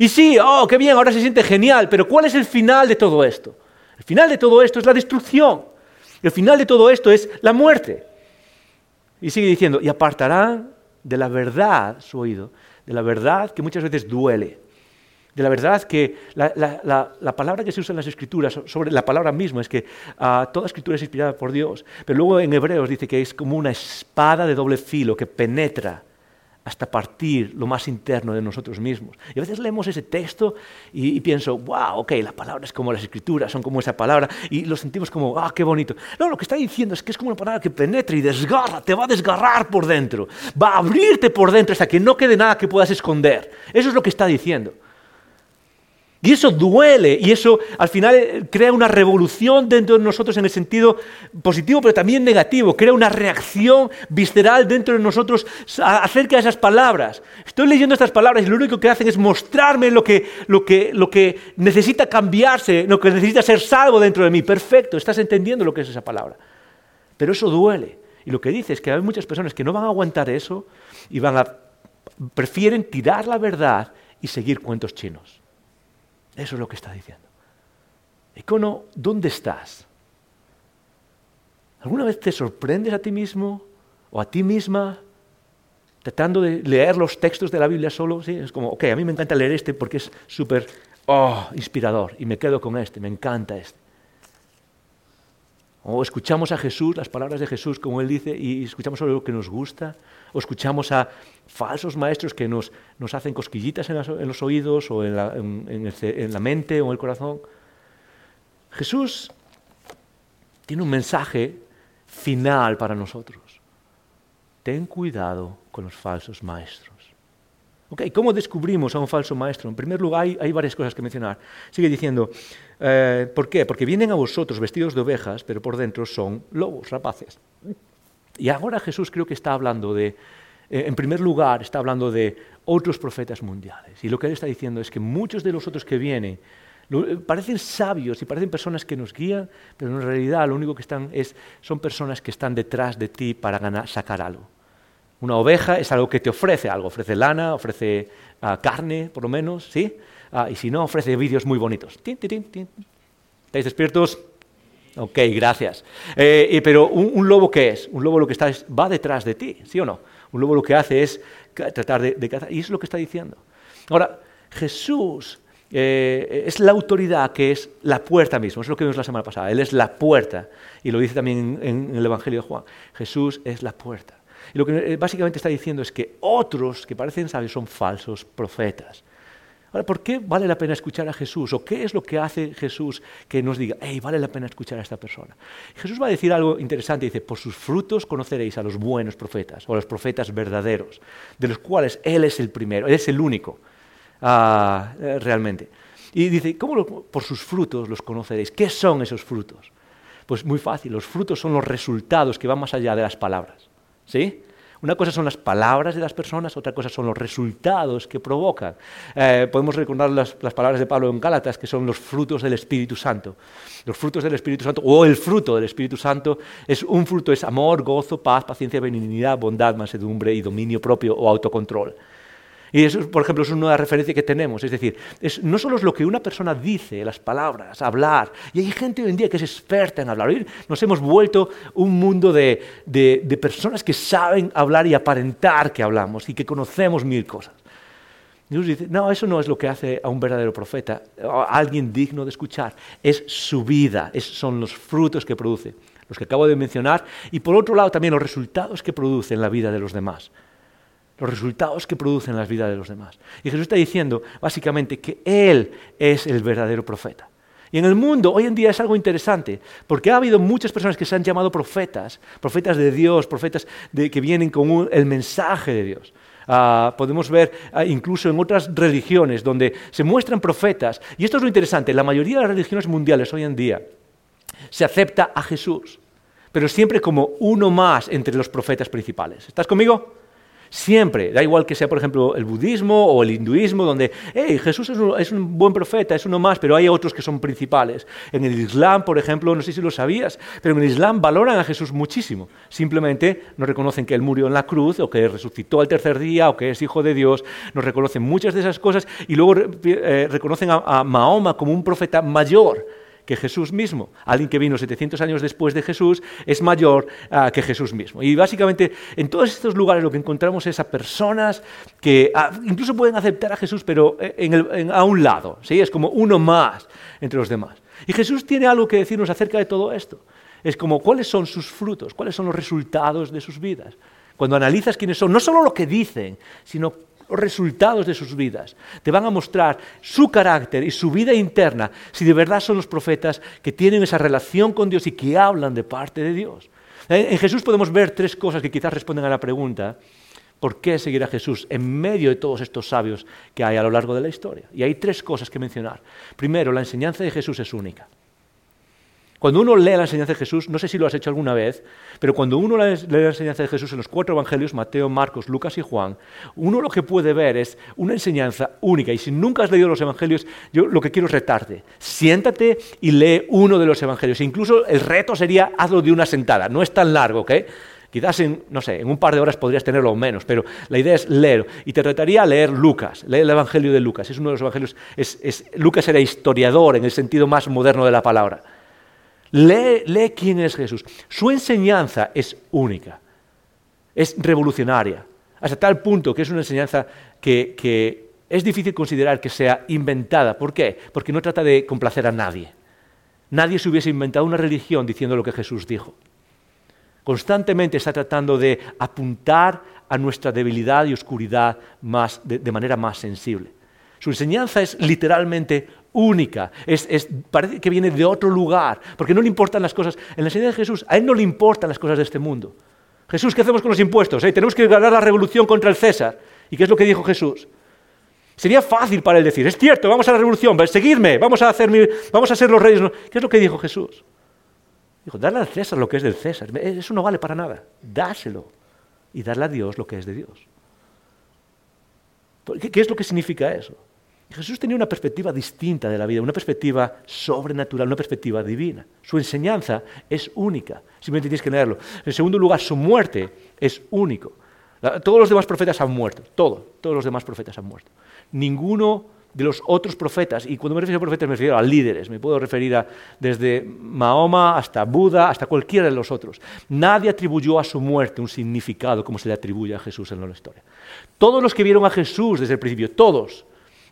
Y sí, oh, qué bien, ahora se siente genial, pero ¿cuál es el final de todo esto? El final de todo esto es la destrucción. El final de todo esto es la muerte. Y sigue diciendo, y apartará de la verdad su oído, de la verdad que muchas veces duele, de la verdad que la, palabra que se usa en las escrituras sobre la palabra misma es que ah, toda escritura es inspirada por Dios, pero luego en Hebreos dice que es como una espada de doble filo que penetra hasta partir lo más interno de nosotros mismos. Y a veces leemos ese texto y, pienso, wow, ok, la palabra es como las escrituras, son como esa palabra, y lo sentimos como, ah, qué bonito. No, lo que está diciendo es que es como una palabra que penetra y desgarra, te va a desgarrar por dentro, va a abrirte por dentro hasta que no quede nada que puedas esconder. Eso es lo que está diciendo. Y eso duele y eso al final eh, crea una revolución dentro de nosotros en el sentido positivo, pero también negativo. Crea una reacción visceral dentro de nosotros acerca de esas palabras. Estoy leyendo estas palabras y lo único que hacen es mostrarme lo que, lo que, lo que necesita cambiarse, lo que necesita ser salvo dentro de mí. Perfecto, estás entendiendo lo que es esa palabra. Pero eso duele. Y lo que dice es que hay muchas personas que no van a aguantar eso y van a, prefieren tirar la verdad y seguir cuentos chinos. Eso es lo que está diciendo. Icono, ¿dónde estás? ¿Alguna vez te sorprendes a ti mismo o a ti misma tratando de leer los textos de la Biblia solo? ¿sí? Es como, ok, a mí me encanta leer este porque es súper oh, inspirador y me quedo con este, me encanta este. O escuchamos a Jesús, las palabras de Jesús, como Él dice, y escuchamos solo lo que nos gusta. O escuchamos a falsos maestros que nos, hacen cosquillitas en, los oídos o en la, en la mente o en el corazón. Jesús tiene un mensaje final para nosotros. Ten cuidado con los falsos maestros. ¿Cómo descubrimos a un falso maestro? En primer lugar, hay, varias cosas que mencionar. Sigue diciendo, eh, ¿por qué? Porque vienen a vosotros vestidos de ovejas, pero por dentro son lobos, rapaces. Y ahora Jesús creo que está hablando de, eh, en primer lugar, está hablando de otros profetas mundiales. Y lo que él está diciendo es que muchos de los otros que vienen eh, parecen sabios y parecen personas que nos guían, pero en realidad lo único que están es, son personas que están detrás de ti para ganar, sacar algo. Una oveja es algo que te ofrece algo, ofrece lana, ofrece ah, carne, por lo menos, ¿sí? Ah, y si no, ofrece vídeos muy bonitos. ¿Estáis despiertos? Ok, gracias. Eh, pero un, lobo, ¿qué es? Un lobo lo que está es, va detrás de ti, ¿sí o no? Un lobo lo que hace es tratar de, cazar, y eso es lo que está diciendo. Ahora, Jesús eh, es la autoridad que es la puerta mismo, es lo que vimos la semana pasada, Él es la puerta, y lo dice también en el Evangelio de Juan, Jesús es la puerta. Y lo que eh, básicamente está diciendo es que otros que parecen sabios son falsos profetas. Ahora, ¿por qué vale la pena escuchar a Jesús? ¿O qué es lo que hace Jesús que nos diga, hey, vale la pena escuchar a esta persona? Jesús va a decir algo interesante, dice, por sus frutos conoceréis a los buenos profetas, o a los profetas verdaderos, de los cuales Él es el primero, Él es el único, ah, eh, realmente. Y dice, ¿cómo por sus frutos los conoceréis? ¿Qué son esos frutos? Pues muy fácil, los frutos son los resultados que van más allá de las palabras. ¿Sí? Una cosa son las palabras de las personas, otra cosa son los resultados que provocan. Eh, podemos recordar las, palabras de Pablo en Gálatas, que son los frutos del Espíritu Santo. Los frutos del Espíritu Santo, o el fruto del Espíritu Santo, es un fruto, es amor, gozo, paz, paciencia, benignidad, bondad, mansedumbre y dominio propio o autocontrol. Y eso, por ejemplo, es una referencia que tenemos. Es decir, no solo es lo que una persona dice, las palabras, hablar. Y hay gente hoy en día que es experta en hablar. Hoy nos hemos vuelto un mundo de, de personas que saben hablar y aparentar que hablamos y que conocemos mil cosas. Dios dice, no, eso no es lo que hace a un verdadero profeta, a alguien digno de escuchar. Es su vida, son los frutos que produce. los que acabo de mencionar, y por otro lado también los resultados que produce en la vida de los demás. Los resultados que produce en la vida de los demás. Y Jesús está diciendo básicamente que Él es el verdadero profeta. Y en el mundo hoy en día es algo interesante, porque ha habido muchas personas que se han llamado profetas, profetas de Dios, profetas que vienen con el mensaje de Dios. Ah, podemos ver ah, incluso en otras religiones donde se muestran profetas. Y esto es lo interesante, la mayoría de las religiones mundiales hoy en día se acepta a Jesús, pero siempre como uno más entre los profetas principales. ¿Estás conmigo? Siempre, da igual que sea, por ejemplo, el budismo o el hinduismo, donde hey, Jesús es un, buen profeta, es uno más, pero hay otros que son principales. En el Islam, por ejemplo, no sé si lo sabías, pero en el Islam valoran a Jesús muchísimo. Simplemente no reconocen que Él murió en la cruz, o que resucitó al tercer día, o que es hijo de Dios. No reconocen muchas de esas cosas y luego eh, reconocen a Mahoma como un profeta mayor que Jesús mismo. Alguien que vino 700 años después de Jesús es mayor ah, que Jesús mismo. Y básicamente en todos estos lugares lo que encontramos es a personas que ah, incluso pueden aceptar a Jesús, pero eh, a un lado. ¿sí? Es como uno más entre los demás. Y Jesús tiene algo que decirnos acerca de todo esto. Es como cuáles son sus frutos, cuáles son los resultados de sus vidas. Cuando analizas quiénes son, no solo lo que dicen, sino resultados de sus vidas. Te van a mostrar su carácter y su vida interna, si de verdad son los profetas que tienen esa relación con Dios y que hablan de parte de Dios. En Jesús podemos ver tres cosas que quizás responden a la pregunta, ¿por qué seguir a Jesús en medio de todos estos sabios que hay a lo largo de la historia? Y hay tres cosas que mencionar. Primero, la enseñanza de Jesús es única. Cuando uno lee la enseñanza de Jesús, no sé si lo has hecho alguna vez, pero cuando uno lee la enseñanza de Jesús en los cuatro evangelios, Mateo, Marcos, Lucas y Juan, uno lo que puede ver es una enseñanza única. Y si nunca has leído los evangelios, yo lo que quiero es retarte. Siéntate y lee uno de los evangelios. Incluso el reto sería hazlo de una sentada. No es tan largo, ¿ok? Quizás en, no sé, en un par de horas podrías tenerlo menos, pero la idea es leer. Y te retaría a leer Lucas, leer el Evangelio de Lucas. Es uno de los evangelios. Lucas era historiador en el sentido más moderno de la palabra. Lee, quién es Jesús. Su enseñanza es única, es revolucionaria, hasta tal punto que es una enseñanza que, es difícil considerar que sea inventada. ¿Por qué? Porque no trata de complacer a nadie. Nadie se hubiese inventado una religión diciendo lo que Jesús dijo. Constantemente está tratando de apuntar a nuestra debilidad y oscuridad de manera más sensible. Su enseñanza es literalmente única, es, parece que viene de otro lugar, porque no le importan las cosas. En la enseñanza de Jesús, a él no le importan las cosas de este mundo. Jesús, ¿qué hacemos con los impuestos? Eh, tenemos que ganar la revolución contra el César. ¿Y qué es lo que dijo Jesús? Sería fácil para él decir, es cierto, vamos a la revolución, seguidme, vamos a, hacer vamos a ser los reyes. ¿Qué es lo que dijo Jesús? Dijo, darle al César lo que es del César. Eso no vale para nada. Dáselo. Y darle a Dios lo que es de Dios. qué es lo que significa eso? Jesús tenía una perspectiva distinta de la vida, una perspectiva sobrenatural, una perspectiva divina. Su enseñanza es única, simplemente tienes que leerlo. En segundo lugar, su muerte es único. Todos los demás profetas han muerto, todos, todos los demás profetas han muerto. Ninguno de los otros profetas, y cuando me refiero a profetas me refiero a líderes, me puedo referir a desde Mahoma hasta Buda, hasta cualquiera de los otros. Nadie atribuyó a su muerte un significado como se le atribuye a Jesús en la historia. Todos los que vieron a Jesús desde el principio, todos,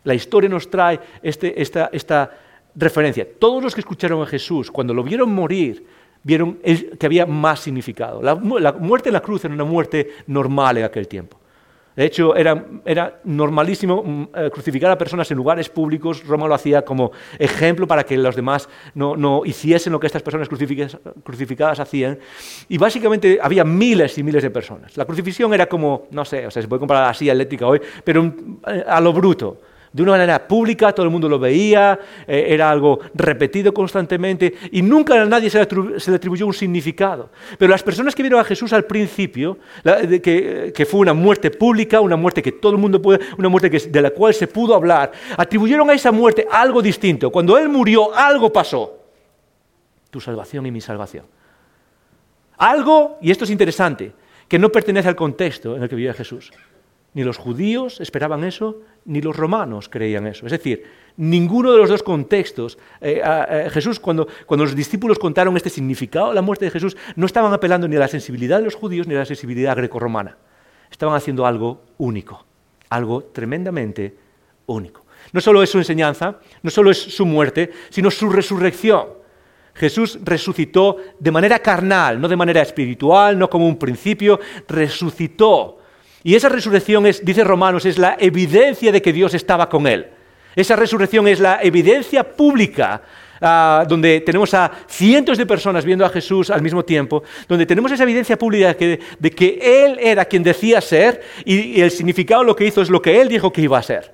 la historia nos trae este, esta, referencia. Todos los que escucharon a Jesús, cuando lo vieron morir, vieron que había más significado. La, muerte en la cruz era una muerte normal en aquel tiempo. De hecho, era, normalísimo mm, eh, crucificar a personas en lugares públicos. Roma lo hacía como ejemplo para que los demás no, hiciesen lo que estas personas crucificadas, crucificadas, hacían. Y básicamente había miles y miles de personas. La crucifixión era como, no sé, o sea, se puede comparar así eléctrica hoy, pero eh, a lo bruto de una manera pública, todo el mundo lo veía, eh, era algo repetido constantemente y nunca a nadie se le, atribuyó un significado. Pero las personas que vieron a Jesús al principio, que, fue una muerte pública, una muerte que todo el mundo puede, una muerte de la cual se pudo hablar, atribuyeron a esa muerte algo distinto. Cuando Él murió, algo pasó. Tu salvación y mi salvación. Algo, y esto es interesante, que no pertenece al contexto en el que vivía Jesús. Ni los judíos esperaban eso, ni los romanos creían eso. Es decir, ninguno de los dos contextos, eh, Jesús, cuando, cuando los discípulos contaron este significado de la muerte de Jesús, no estaban apelando ni a la sensibilidad de los judíos ni a la sensibilidad grecorromana. Estaban haciendo algo único, algo tremendamente único. No solo es su enseñanza, no solo es su muerte, sino su resurrección. Jesús resucitó de manera carnal, no de manera espiritual, no como un principio, resucitó. Y esa resurrección es, dice Romanos, es la evidencia de que Dios estaba con él. Esa resurrección es la evidencia pública Ah, donde tenemos a cientos de personas viendo a Jesús al mismo tiempo, donde tenemos esa evidencia pública de que Él era quien decía ser y, el significado de lo que hizo es lo que Él dijo que iba a ser.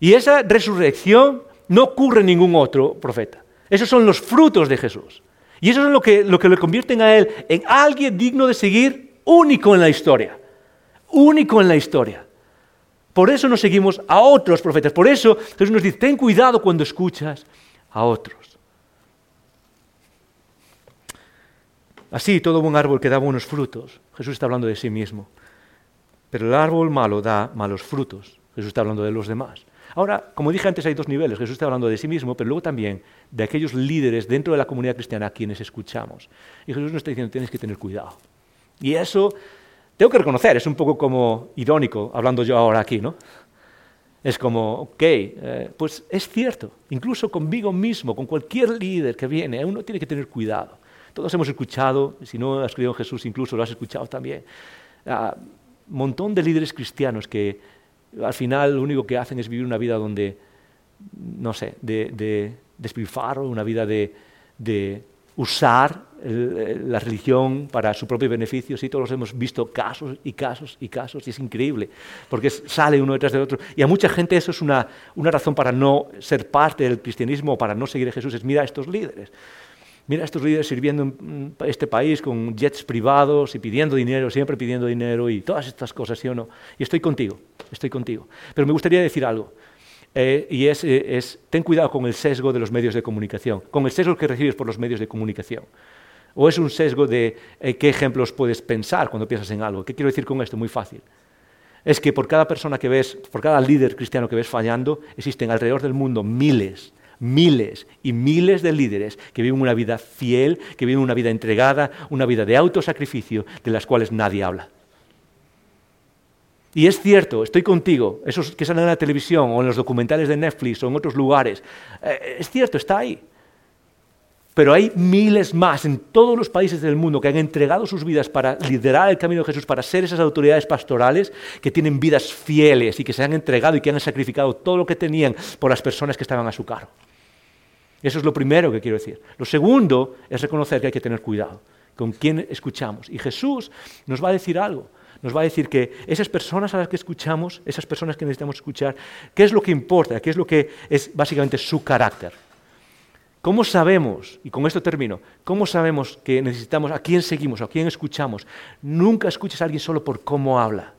Y esa resurrección no ocurre en ningún otro profeta. Esos son los frutos de Jesús. Y eso es lo que, lo que le convierten a Él en alguien digno de seguir, único en la historia. Único en la historia. Por eso nos seguimos a otros profetas. Por eso Jesús nos dice, ten cuidado cuando escuchas a otros. Así, todo buen árbol que da buenos frutos, Jesús está hablando de sí mismo. Pero el árbol malo da malos frutos. Jesús está hablando de los demás. Ahora, como dije antes, hay dos niveles. Jesús está hablando de sí mismo, pero luego también de aquellos líderes dentro de la comunidad cristiana a quienes escuchamos. Y Jesús nos está diciendo, tienes que tener cuidado. Y eso tengo que reconocer, es un poco como irónico hablando yo ahora aquí, ¿no? Es como, ok, eh, pues es cierto, incluso conmigo mismo, con cualquier líder que viene, uno tiene que tener cuidado. Todos hemos escuchado, si no has creído en Jesús, incluso lo has escuchado también, un ah, montón de líderes cristianos que al final lo único que hacen es vivir una vida donde, no sé, de, de despilfarro, una vida de usar la religión para su propio beneficio. Sí, todos hemos visto casos y casos y casos y es increíble, porque sale uno detrás del otro. Y a mucha gente eso es una, una razón para no ser parte del cristianismo para no seguir a Jesús, es mira a estos líderes. Mira a estos líderes sirviendo en este país con jets privados y pidiendo dinero, siempre pidiendo dinero y todas estas cosas, ¿sí o no? Y estoy contigo, estoy contigo. Pero me gustaría decir algo. Eh, y eh, es, ten cuidado con el sesgo de los medios de comunicación, con el sesgo que recibes por los medios de comunicación. O es un sesgo de eh, qué ejemplos puedes pensar cuando piensas en algo. ¿Qué quiero decir con esto? Muy fácil. Es que por cada persona que ves, por cada líder cristiano que ves fallando, existen alrededor del mundo miles, miles y miles de líderes que viven una vida fiel, que viven una vida entregada, una vida de autosacrificio, de las cuales nadie habla. Y es cierto, estoy contigo, esos que salen en la televisión o en los documentales de Netflix o en otros lugares, eh, es cierto, está ahí. Pero hay miles más en todos los países del mundo que han entregado sus vidas para liderar el camino de Jesús, para ser esas autoridades pastorales que tienen vidas fieles y que se han entregado y que han sacrificado todo lo que tenían por las personas que estaban a su cargo. Eso es lo primero que quiero decir. Lo segundo es reconocer que hay que tener cuidado con quién escuchamos. Y Jesús nos va a decir algo nos va a decir que esas personas a las que escuchamos, esas personas que necesitamos escuchar, ¿qué es lo que importa? ¿Qué es lo que es básicamente su carácter? ¿Cómo sabemos, y con esto termino, cómo sabemos que necesitamos, a quién seguimos, a quién escuchamos? Nunca escuches a alguien solo por cómo habla.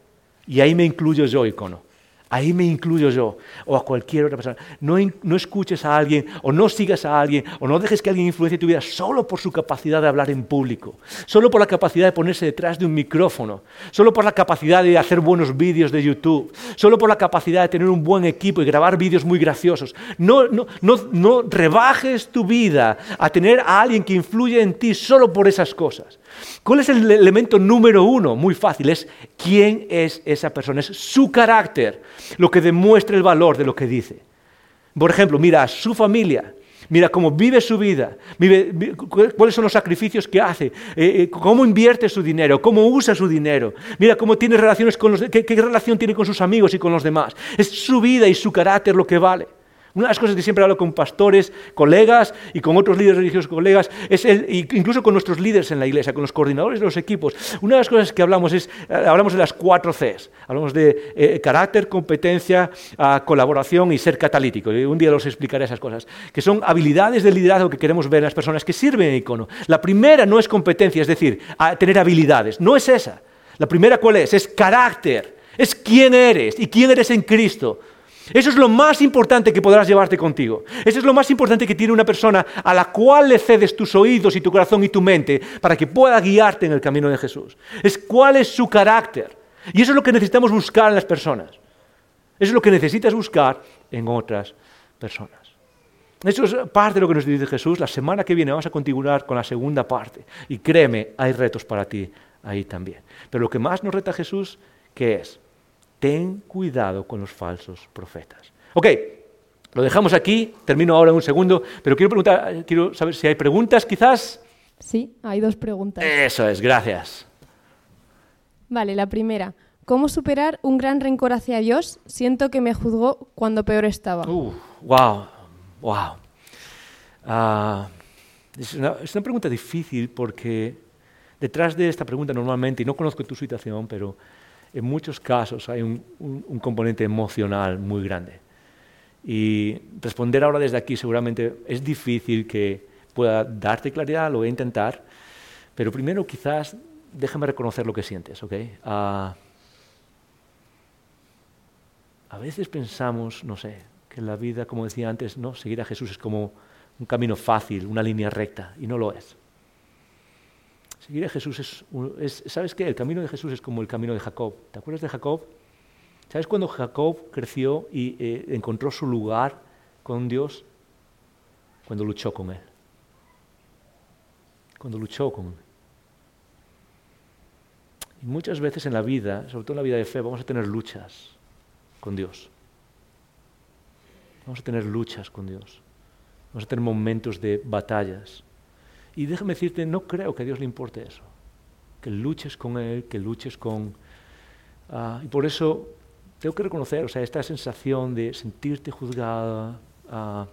Y ahí me incluyo yo, icono. Ahí me incluyo yo, o a cualquier otra persona. No, no, escuches a alguien, o no sigas a alguien, o no dejes que alguien influencie tu vida solo por su capacidad de hablar en público, solo por la capacidad de ponerse detrás de un micrófono, solo por la capacidad de hacer buenos vídeos de YouTube, solo por la capacidad de tener un buen equipo y grabar vídeos muy graciosos. No, no, no, no rebajes tu vida a tener a alguien que influye en ti solo por esas cosas. ¿Cuál es el elemento número uno? Muy fácil, es quién es esa persona, es su carácter, lo que demuestra el valor de lo que dice. Por ejemplo, mira a su familia, mira cómo vive su vida, cuáles son los sacrificios que hace, eh, eh, cómo invierte su dinero, cómo usa su dinero, mira cómo tiene relaciones con los, qué relación tiene con sus amigos y con los demás. Es su vida y su carácter lo que vale. Una de las cosas que siempre hablo con pastores, colegas y con otros líderes religiosos colegas, es el, incluso con nuestros líderes en la iglesia, con los coordinadores de los equipos, una de las cosas que hablamos es, eh, hablamos de las cuatro Cs. Hablamos de eh, carácter, competencia, ah, colaboración y ser catalítico. Y un día los explicaré esas cosas, que son habilidades de liderazgo que queremos ver en las personas que sirven en icono. La primera no es competencia, es decir, tener habilidades. No es esa. La primera cuál es? Es carácter. Es quién eres y quién eres en Cristo. Eso es lo más importante que podrás llevarte contigo. Eso es lo más importante que tiene una persona a la cual le cedes tus oídos y tu corazón y tu mente para que pueda guiarte en el camino de Jesús. Es cuál es su carácter. Y eso es lo que necesitamos buscar en las personas. Eso es lo que necesitas buscar en otras personas. Eso es parte de lo que nos dice Jesús. La semana que viene vamos a continuar con la segunda parte. Y créeme, hay retos para ti ahí también. Pero lo que más nos reta Jesús, ¿qué es? Ten cuidado con los falsos profetas. Ok, Lo dejamos aquí, termino ahora en un segundo, pero quiero preguntar, quiero saber si hay preguntas quizás. Sí, hay dos preguntas. Eso es, gracias. Vale, la primera. ¿Cómo superar un gran rencor hacia Dios? Siento que me juzgó cuando peor estaba. Uh, wow, wow. Ah, es, una, es una pregunta difícil porque detrás de esta pregunta normalmente, y no conozco tu situación, pero en muchos casos hay un, componente emocional muy grande. Y responder ahora desde aquí seguramente es difícil que pueda darte claridad, lo voy a intentar, pero primero quizás déjame reconocer lo que sientes, ¿ok? Uh, a veces pensamos, no sé, que la vida, como decía antes, no, seguir a Jesús es como un camino fácil, una línea recta, y no lo es. Seguir a Jesús es, es, ¿sabes qué? El camino de Jesús es como el camino de Jacob. ¿Te acuerdas de Jacob? ¿Sabes cuando Jacob creció y eh, encontró su lugar con Dios? Cuando luchó con Él. Cuando luchó con Él. Y muchas veces en la vida, sobre todo en la vida de fe, vamos a tener luchas con Dios. Vamos a tener luchas con Dios. Vamos a tener momentos de batallas. Y déjame decirte, no creo que a Dios le importe eso. Que luches con Él, que luches con... Uh, y por eso tengo que reconocer, o sea, esta sensación de sentirte juzgada, uh,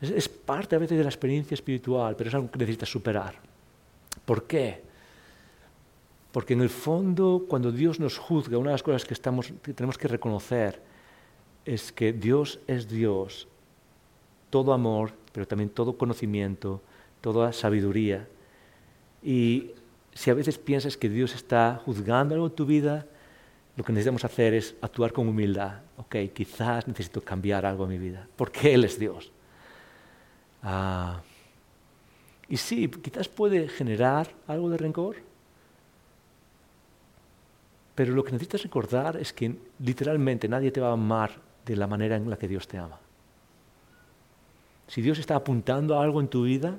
es, parte a veces de la experiencia espiritual, pero es algo que necesitas superar. ¿Por qué? Porque en el fondo, cuando Dios nos juzga, una de las cosas que, estamos, tenemos que reconocer es que Dios es Dios, todo amor, pero también todo conocimiento, toda sabiduría. Y si a veces piensas que Dios está juzgando algo en tu vida, lo que necesitamos hacer es actuar con humildad. Ok, quizás necesito cambiar algo en mi vida, porque Él es Dios. Ah, y sí, quizás puede generar algo de rencor, pero lo que necesitas recordar es que literalmente nadie te va a amar de la manera en la que Dios te ama. Si Dios está apuntando a algo en tu vida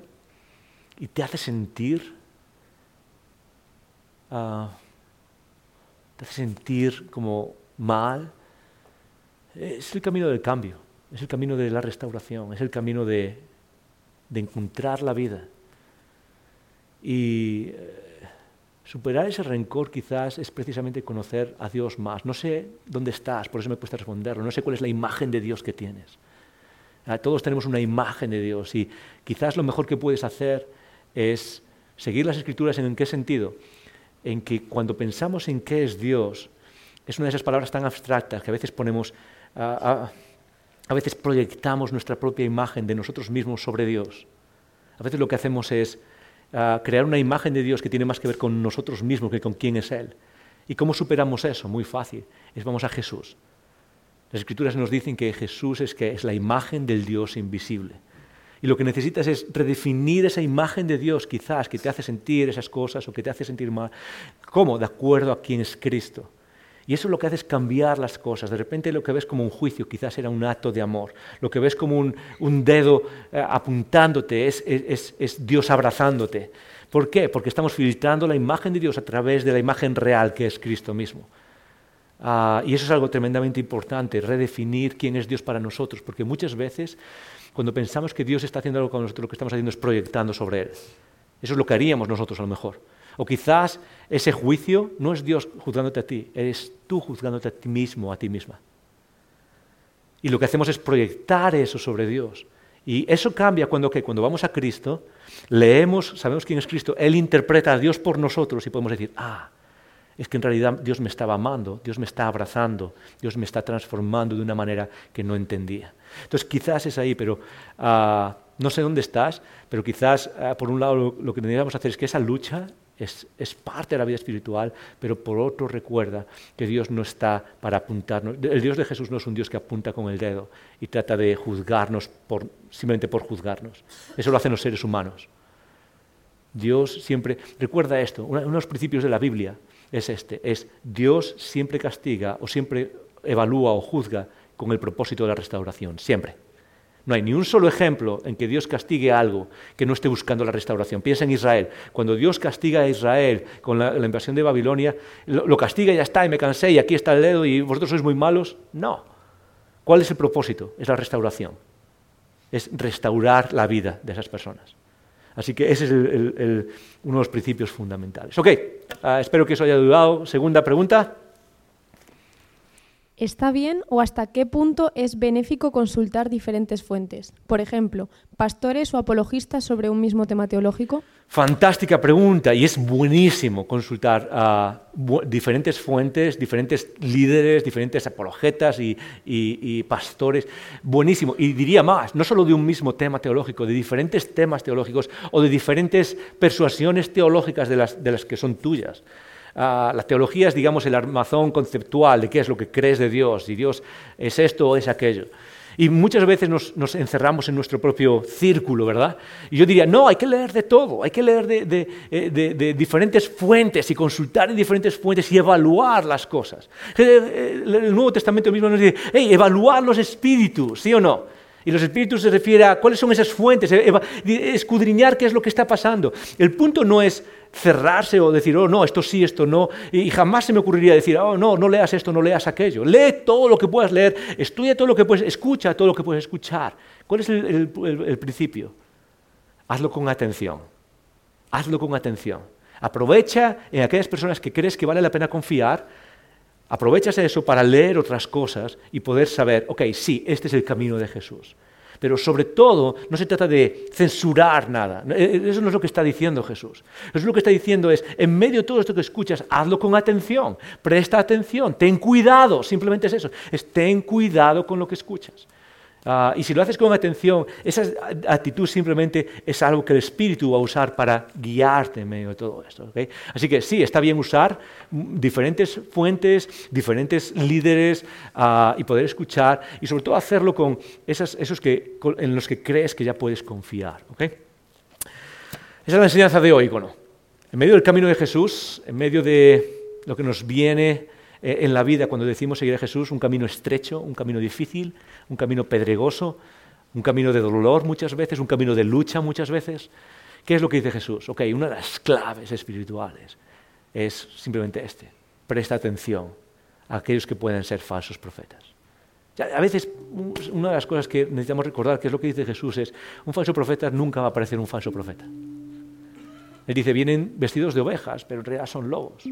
y te hace sentir, uh, te hace sentir como mal, es el camino del cambio, es el camino de la restauración, es el camino de, de encontrar la vida. Y eh, superar ese rencor quizás es precisamente conocer a Dios más. No sé dónde estás, por eso me cuesta responderlo, no sé cuál es la imagen de Dios que tienes. Ah, todos tenemos una imagen de Dios y quizás lo mejor que puedes hacer es seguir las escrituras en qué sentido. En que cuando pensamos en qué es Dios, es una de esas palabras tan abstractas que a veces ponemos, a, a veces proyectamos nuestra propia imagen de nosotros mismos sobre Dios. A veces lo que hacemos es crear una imagen de Dios que tiene más que ver con nosotros mismos que con quién es Él. ¿Y cómo superamos eso? Muy fácil. Es vamos a Jesús. Las escrituras nos dicen que Jesús es, que es la imagen del Dios invisible. Y lo que necesitas es redefinir esa imagen de Dios, quizás, que te hace sentir esas cosas o que te hace sentir mal. ¿Cómo? De acuerdo a quién es Cristo. Y eso lo que hace es cambiar las cosas. De repente lo que ves como un juicio quizás era un acto de amor. Lo que ves como un, un dedo eh, apuntándote es, es, es Dios abrazándote. ¿Por qué? Porque estamos filtrando la imagen de Dios a través de la imagen real que es Cristo mismo. Uh, y eso es algo tremendamente importante, redefinir quién es Dios para nosotros, porque muchas veces cuando pensamos que Dios está haciendo algo con nosotros, lo que estamos haciendo es proyectando sobre Él. Eso es lo que haríamos nosotros a lo mejor. O quizás ese juicio no es Dios juzgándote a ti, eres tú juzgándote a ti mismo, a ti misma. Y lo que hacemos es proyectar eso sobre Dios. Y eso cambia cuando, ¿qué? cuando vamos a Cristo, leemos, sabemos quién es Cristo, Él interpreta a Dios por nosotros y podemos decir, ah, es que en realidad Dios me estaba amando, Dios me está abrazando, Dios me está transformando de una manera que no entendía. Entonces quizás es ahí, pero uh, no sé dónde estás, pero quizás uh, por un lado lo, lo que deberíamos hacer es que esa lucha es, parte de la vida espiritual, pero por otro recuerda que Dios no está para apuntarnos. El Dios de Jesús no es un Dios que apunta con el dedo y trata de juzgarnos por, simplemente por juzgarnos. Eso lo hacen los seres humanos. Dios siempre, recuerda esto, uno los principios de la Biblia es este, es Dios siempre castiga o siempre evalúa o juzga con el propósito de la restauración, siempre. No hay ni un solo ejemplo en que Dios castigue algo que no esté buscando la restauración. Piensa en Israel. Cuando Dios castiga a Israel con la, invasión de Babilonia, lo, lo, castiga y ya está, y me cansé, y aquí está el dedo, y vosotros sois muy malos. No. ¿Cuál es el propósito? Es la restauración. Es restaurar la vida de esas personas. Así que ese es uno de los principios fundamentales. Ok, ah, espero que eso haya ayudado. Segunda pregunta. ¿Está bien o hasta qué punto es benéfico consultar diferentes fuentes? Por ejemplo, pastores o apologistas sobre un mismo tema teológico. Fantástica pregunta y es buenísimo consultar a diferentes fuentes, diferentes líderes, diferentes apologetas y, pastores. Buenísimo. Y diría más, no solo de un mismo tema teológico, de diferentes temas teológicos o de diferentes persuasiones teológicas de las que son tuyas. Ah, la teología es, digamos, el armazón conceptual de qué es lo que crees de Dios, si Dios es esto o es aquello. Y muchas veces nos, encerramos en nuestro propio círculo, ¿verdad? Y yo diría, no, hay que leer de todo, hay que leer de, eh, diferentes fuentes y consultar en diferentes fuentes y evaluar las cosas. Eh, el, Nuevo Testamento mismo nos dice, hey, evaluar los espíritus, ¿sí o no? Y los espíritus se refiere a cuáles son esas fuentes, escudriñar qué es lo que está pasando. El punto no es cerrarse o decir, oh, no, esto sí, esto no. Y jamás se me ocurriría decir, oh, no, no leas esto, no leas aquello. Lee todo lo que puedas leer, estudia todo lo que puedes, escucha todo lo que puedes escuchar. ¿Cuál es el, principio? Hazlo con atención. Hazlo con atención. Aprovecha en aquellas personas que crees que vale la pena confiar, aprovechas eso para leer otras cosas y poder saber, ok, sí, este es el camino de Jesús. Pero sobre todo, no se trata de censurar nada. Eh, eso no es lo que está diciendo Jesús. Eso es lo que está diciendo es, en medio de todo esto que escuchas, hazlo con atención, presta atención, ten cuidado, simplemente es eso, es ten cuidado con lo que escuchas. Ah, y si lo haces con atención, esa actitud simplemente es algo que el Espíritu va a usar para guiarte en medio de todo esto. Así que sí, está bien usar diferentes fuentes, diferentes líderes ah, y poder escuchar y sobre todo hacerlo con esos que, en los que crees que ya puedes confiar. Esa es la enseñanza de hoy, ¿no? En medio del camino de Jesús, en medio de lo que nos viene eh, en la vida cuando decimos seguir a Jesús, un camino estrecho, un camino difícil, un camino pedregoso, un camino de dolor muchas veces, un camino de lucha muchas veces. ¿Qué es lo que dice Jesús? Ok, una de las claves espirituales es simplemente este. Presta atención a aquellos que pueden ser falsos profetas. A veces una de las cosas que necesitamos recordar, que es lo que dice Jesús, es un falso profeta nunca va a parecer un falso profeta. Él dice, vienen vestidos de ovejas, pero en realidad son lobos.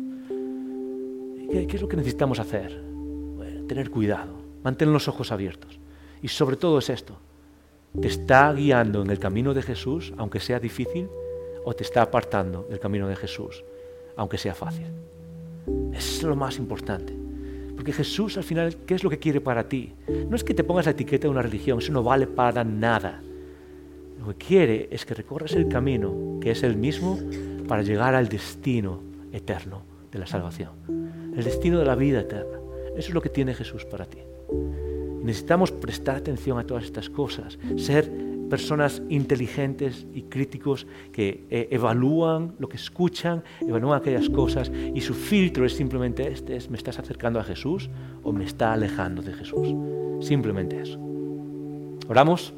¿Qué, es lo que necesitamos hacer? tener cuidado, mantener los ojos abiertos. Y sobre todo es esto. ¿Te está guiando en el camino de Jesús, aunque sea difícil, o te está apartando del camino de Jesús, aunque sea fácil? Es lo más importante. Porque Jesús al final, ¿qué es lo que quiere para ti? No es que te pongas la etiqueta de una religión, eso no vale para nada. Lo que quiere es que recorras el camino, que es el mismo, para llegar al destino eterno de la salvación el destino de la vida eterna. Eso es lo que tiene Jesús para ti. Necesitamos prestar atención a todas estas cosas, ser personas inteligentes y críticos que eh, evalúan lo que escuchan, evalúan aquellas cosas y su filtro es simplemente este, es, ¿me estás acercando a Jesús o me está alejando de Jesús? Simplemente eso. Oramos.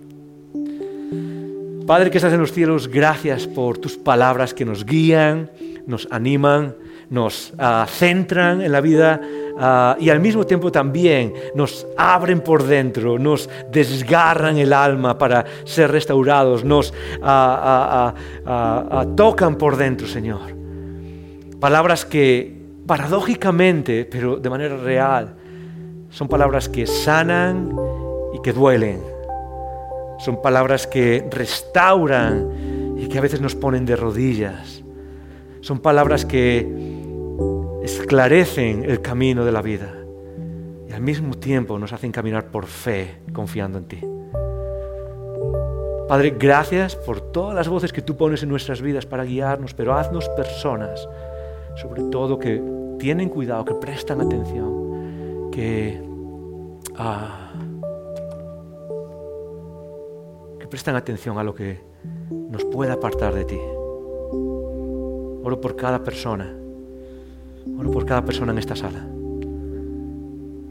Padre que estás en los cielos, gracias por tus palabras que nos guían, nos animan, nos ah, centran en la vida ah, y al mismo tiempo también nos abren por dentro, nos desgarran el alma para ser restaurados, nos ah, tocan por dentro, Señor. Palabras que paradójicamente, pero de manera real, son palabras que sanan y que duelen. Son palabras que restauran y que a veces nos ponen de rodillas. Son palabras que esclarecen el camino de la vida y al mismo tiempo nos hacen caminar por fe, confiando en ti. Padre, gracias por todas las voces que tú pones en nuestras vidas para guiarnos, pero haznos personas, sobre todo que tienen cuidado, que prestan atención, que, ah, que prestan atención a lo que nos pueda apartar de ti. Oro por cada persona Oro por cada persona en esta sala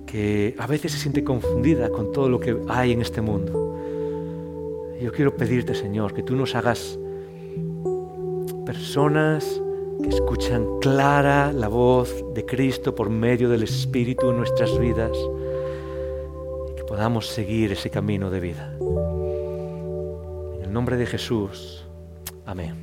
que a veces se siente confundida con todo lo que hay en este mundo. Yo quiero pedirte, Señor, que tú nos hagas personas que escuchan clara la voz de Cristo por medio del Espíritu en nuestras vidas podamos seguir ese camino de vida. En el nombre de Jesús. Amén.